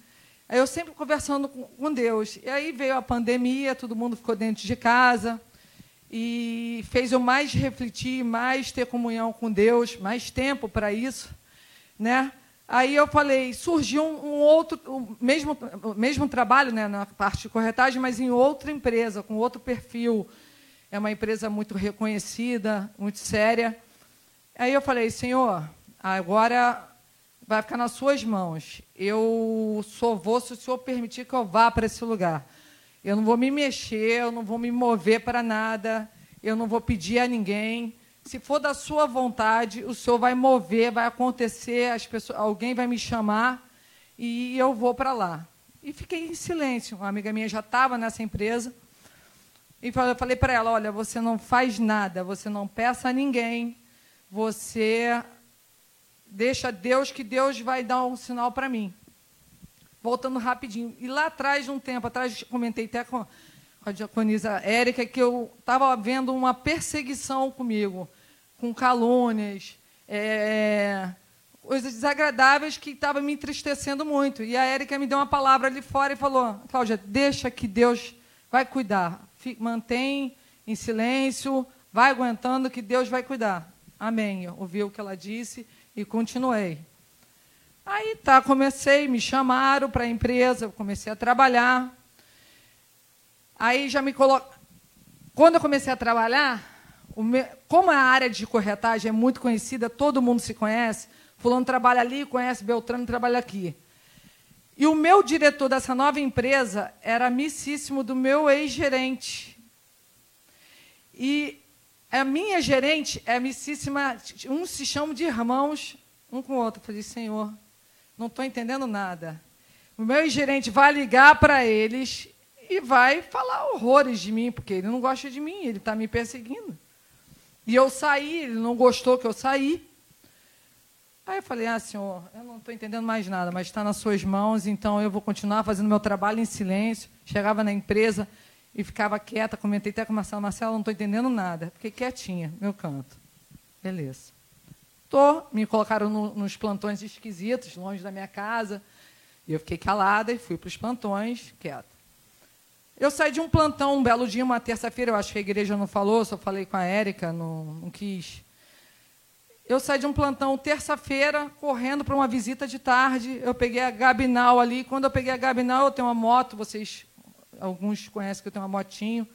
Eu sempre conversando com, com Deus. E aí veio a pandemia, todo mundo ficou dentro de casa e fez eu mais refletir, mais ter comunhão com Deus, mais tempo para isso, né? Aí eu falei, surgiu um, um outro, mesmo, mesmo trabalho, né, na parte de corretagem, mas em outra empresa, com outro perfil. É uma empresa muito reconhecida, muito séria. Aí eu falei, Senhor, agora vai ficar nas suas mãos. Eu só vou se o Senhor permitir que eu vá para esse lugar. Eu não vou me mexer, eu não vou me mover para nada, eu não vou pedir a ninguém. Se for da sua vontade, o Senhor vai mover, vai acontecer, as pessoas, alguém vai me chamar e eu vou para lá. E fiquei em silêncio. Uma amiga minha já estava nessa empresa. E eu falei para ela: olha, você não faz nada, você não peça a ninguém, você deixa Deus que Deus vai dar um sinal para mim. Voltando rapidinho. E lá atrás, um tempo atrás, comentei até com a diaconisa Érica que eu estava vendo uma perseguição comigo, com calúnias, é, coisas desagradáveis que estavam me entristecendo muito. E a Érica me deu uma palavra ali fora e falou: Cláudia, deixa que Deus vai cuidar. Mantém em silêncio, vai aguentando que Deus vai cuidar. Amém. Eu ouvi o que ela disse e continuei. Aí tá, comecei, me chamaram para a empresa, comecei a trabalhar. Aí já me coloco. Quando eu comecei a trabalhar, me... como a área de corretagem é muito conhecida, todo mundo se conhece, fulano trabalha ali, conhece Beltrano, trabalha aqui. E o meu diretor dessa nova empresa era amicíssimo do meu ex-gerente. E a minha gerente é amicíssima, uns se chamam de irmãos, um com o outro. Eu falei, Senhor, não estou entendendo nada. O meu gerente vai ligar para eles e vai falar horrores de mim, porque ele não gosta de mim, ele está me perseguindo. E eu saí, ele não gostou que eu saí. Aí eu falei, ah, senhor, eu não estou entendendo mais nada, mas está nas suas mãos, então eu vou continuar fazendo meu trabalho em silêncio. Chegava na empresa, e ficava quieta, comentei até com o Marcelo, Marcelo, não estou entendendo nada. Fiquei quietinha, meu canto. Beleza. Tô, me colocaram no, nos plantões esquisitos, longe da minha casa. E eu fiquei calada e fui para os plantões, quieta. Eu saí de um plantão um belo dia, uma terça-feira, eu acho que a igreja não falou, só falei com a Érica, não, não quis. Eu saí de um plantão terça-feira, correndo para uma visita de tarde. Eu peguei a Gabinal ali. Quando eu peguei a Gabinal, eu tenho uma moto, vocês alguns conhecem que eu tenho uma motinho.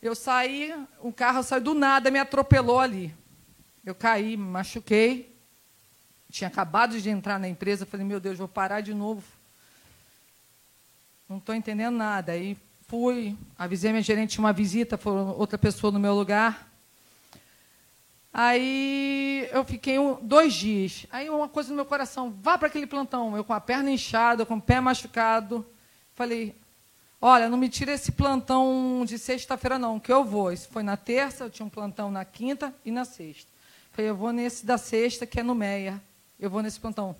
Eu saí, o carro saiu do nada, me atropelou ali. Eu caí, me machuquei. Tinha acabado de entrar na empresa, falei, meu Deus, vou parar de novo. Não estou entendendo nada. Aí fui, avisei minha gerente de uma visita, foi outra pessoa no meu lugar. Aí eu fiquei um, dois dias. Aí uma coisa no meu coração, vá para aquele plantão. Eu com a perna inchada, com o pé machucado. Falei, Olha, não me tira esse plantão de sexta-feira, não, que eu vou. Isso foi na terça, eu tinha um plantão na quinta e na sexta. Falei, eu vou nesse da sexta, que é no Meia. Eu vou nesse plantão.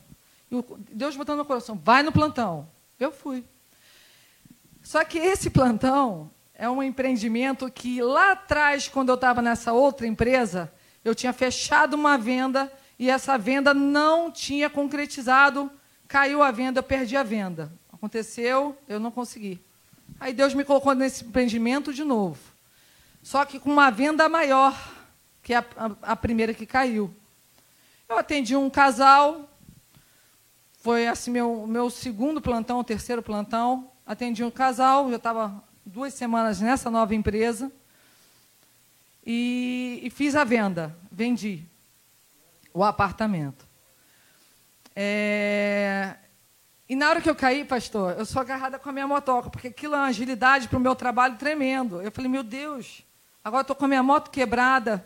E Deus botando no meu coração, vai no plantão. Eu fui. Só que esse plantão é um empreendimento que lá atrás, quando eu estava nessa outra empresa, eu tinha fechado uma venda e essa venda não tinha concretizado, caiu a venda, eu perdi a venda. Aconteceu, eu não consegui. Aí Deus me colocou nesse empreendimento de novo. Só que com uma venda maior que a, a, a primeira que caiu. Eu atendi um casal, foi assim meu, meu segundo plantão, terceiro plantão. Atendi um casal, já estava duas semanas nessa nova empresa. E, e fiz a venda, vendi o apartamento. É, e na hora que eu caí, pastor, eu sou agarrada com a minha motoca, porque aquilo é uma agilidade para o meu trabalho tremendo. Eu falei, meu Deus, Agora estou com a minha moto quebrada.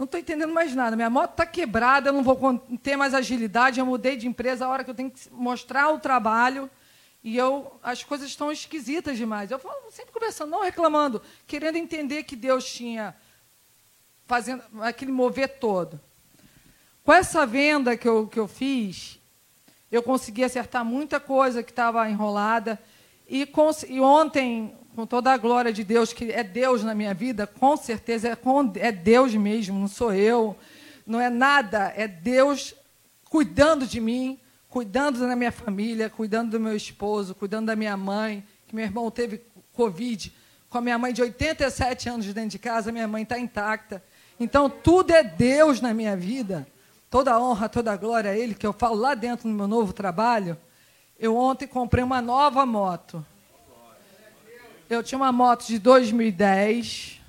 Não estou entendendo mais nada. Minha moto está quebrada, eu não vou ter mais agilidade. Eu mudei de empresa a hora que eu tenho que mostrar o trabalho. E eu, as coisas estão esquisitas demais. Eu falo sempre conversando, não reclamando, querendo entender que Deus tinha fazendo aquele mover todo. Com essa venda que eu, que eu fiz, eu consegui acertar muita coisa que estava enrolada. E, e ontem, com toda a glória de Deus, que é Deus na minha vida, com certeza é, com- é Deus mesmo, não sou eu, não é nada, é Deus cuidando de mim, cuidando da minha família, cuidando do meu esposo, cuidando da minha mãe, que meu irmão teve Covid, com a minha mãe de 87 anos dentro de casa, minha mãe está intacta. Então, tudo é Deus na minha vida. Toda a honra, toda a glória a Ele, que eu falo lá dentro no meu novo trabalho. Eu ontem comprei uma nova moto. Eu tinha uma moto de 2010,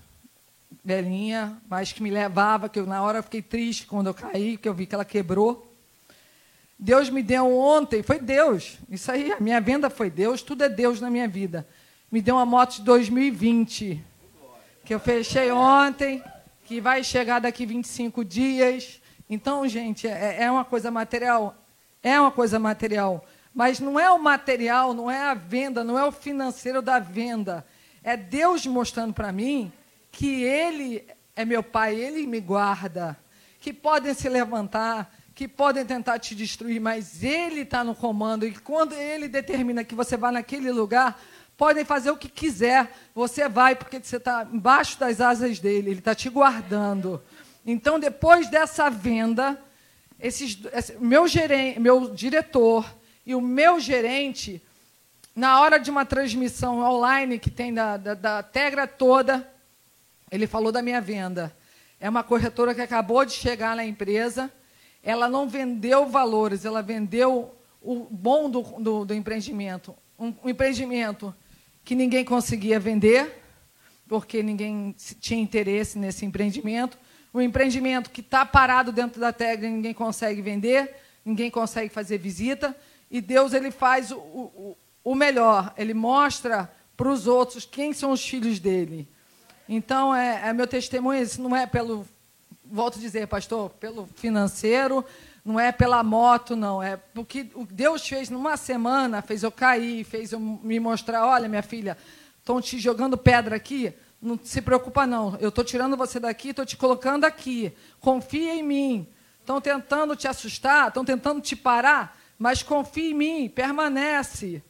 velhinha, mas que me levava, que eu, na hora eu fiquei triste quando eu caí, que eu vi que ela quebrou. Deus me deu ontem, foi Deus. Isso aí, a minha venda foi Deus, tudo é Deus na minha vida. Me deu uma moto de 2020, que eu fechei ontem, que vai chegar daqui 25 dias. Então, gente, é, é uma coisa material? É uma coisa material. Mas não é o material, não é a venda, não é o financeiro da venda. É Deus mostrando para mim que Ele é meu Pai, Ele me guarda. Que podem se levantar, que podem tentar te destruir, mas Ele está no comando. E quando Ele determina que você vá naquele lugar, podem fazer o que quiser. Você vai, porque você está embaixo das asas dele, Ele está te guardando. Então, depois dessa venda, esses, esse- meu, gerente, meu diretor e o meu gerente, na hora de uma transmissão online que tem da, da, da Tegra toda, ele falou da minha venda. É uma corretora que acabou de chegar na empresa. Ela não vendeu valores, ela vendeu o bom do, do, do empreendimento. Um, um empreendimento que ninguém conseguia vender, porque ninguém tinha interesse nesse empreendimento. Um empreendimento que está parado dentro da Tegra e ninguém consegue vender, ninguém consegue fazer visita. E Deus ele faz o, o, o melhor, ele mostra para os outros quem são os filhos dele. Então, é, é meu testemunho, isso não é pelo, volto a dizer, pastor, pelo financeiro, não é pela moto, não. É porque o que Deus fez numa semana, fez eu cair, fez eu me mostrar, olha, minha filha, estão te jogando pedra aqui, não se preocupa não. Eu estou tirando você daqui, estou te colocando aqui. Confia em mim. Estão tentando te assustar, estão tentando te parar, mas confia em mim, permanece.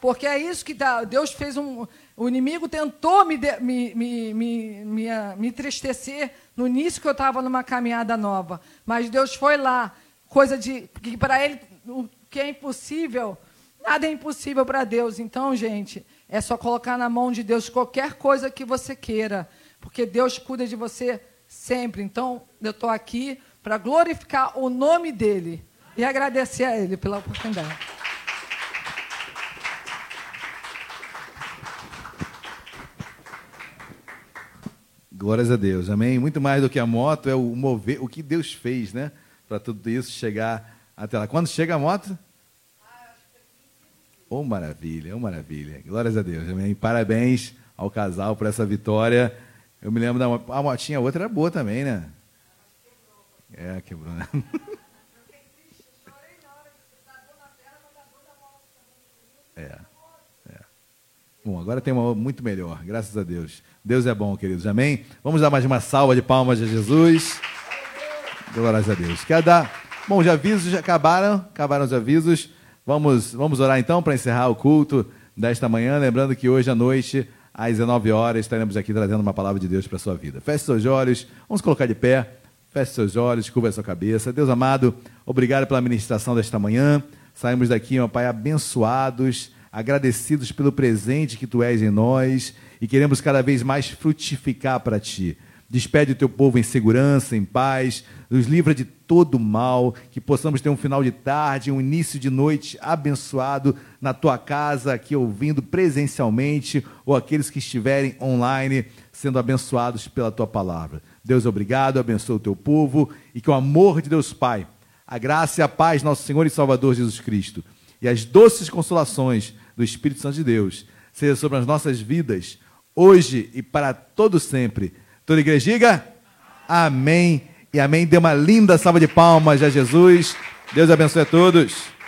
Porque é isso que dá. Deus fez um. O inimigo tentou me, de- me, me, me, me, ah, me entristecer no início que eu estava numa caminhada nova. Mas Deus foi lá. Coisa de. que para ele, o que é impossível, nada é impossível para Deus. Então, gente, é só colocar na mão de Deus qualquer coisa que você queira. Porque Deus cuida de você sempre. Então, eu estou aqui para glorificar o nome dele e agradecer a ele pela oportunidade. Glórias a Deus, amém? Muito mais do que a moto é o mover, o que Deus fez, né? Para tudo isso chegar até lá. Quando chega a moto? Oh, maravilha, oh, maravilha. Glórias a Deus, amém? Parabéns ao casal por essa vitória. Eu me lembro da a motinha, a outra era boa também, né? É, quebrou, né? Bom, agora tem uma muito melhor, graças a Deus. Deus é bom, queridos, amém? Vamos dar mais uma salva de palmas a Jesus. Glórias a Deus. Quer dar? Bom, os avisos já acabaram, acabaram os avisos. Vamos, vamos orar então para encerrar o culto desta manhã. Lembrando que hoje à noite, às 19 horas, estaremos aqui trazendo uma palavra de Deus para a sua vida. Feche seus olhos, vamos colocar de pé. Feche seus olhos, curva a sua cabeça. Deus amado, obrigado pela ministração desta manhã. Saímos daqui, meu Pai, abençoados, agradecidos pelo presente que Tu és em nós e queremos cada vez mais frutificar para Ti. Despede o teu povo em segurança, em paz, nos livra de todo mal, que possamos ter um final de tarde, um início de noite abençoado na tua casa, aqui ouvindo presencialmente, ou aqueles que estiverem online sendo abençoados pela tua palavra. Deus, obrigado, abençoa o teu povo e que o amor de Deus Pai, a graça e a paz, nosso Senhor e Salvador Jesus Cristo, e as doces consolações do Espírito Santo de Deus, seja sobre as nossas vidas, hoje e para todo sempre. Toda igreja diga amém e amém. Dê uma linda salva de palmas a Jesus. Deus abençoe a todos.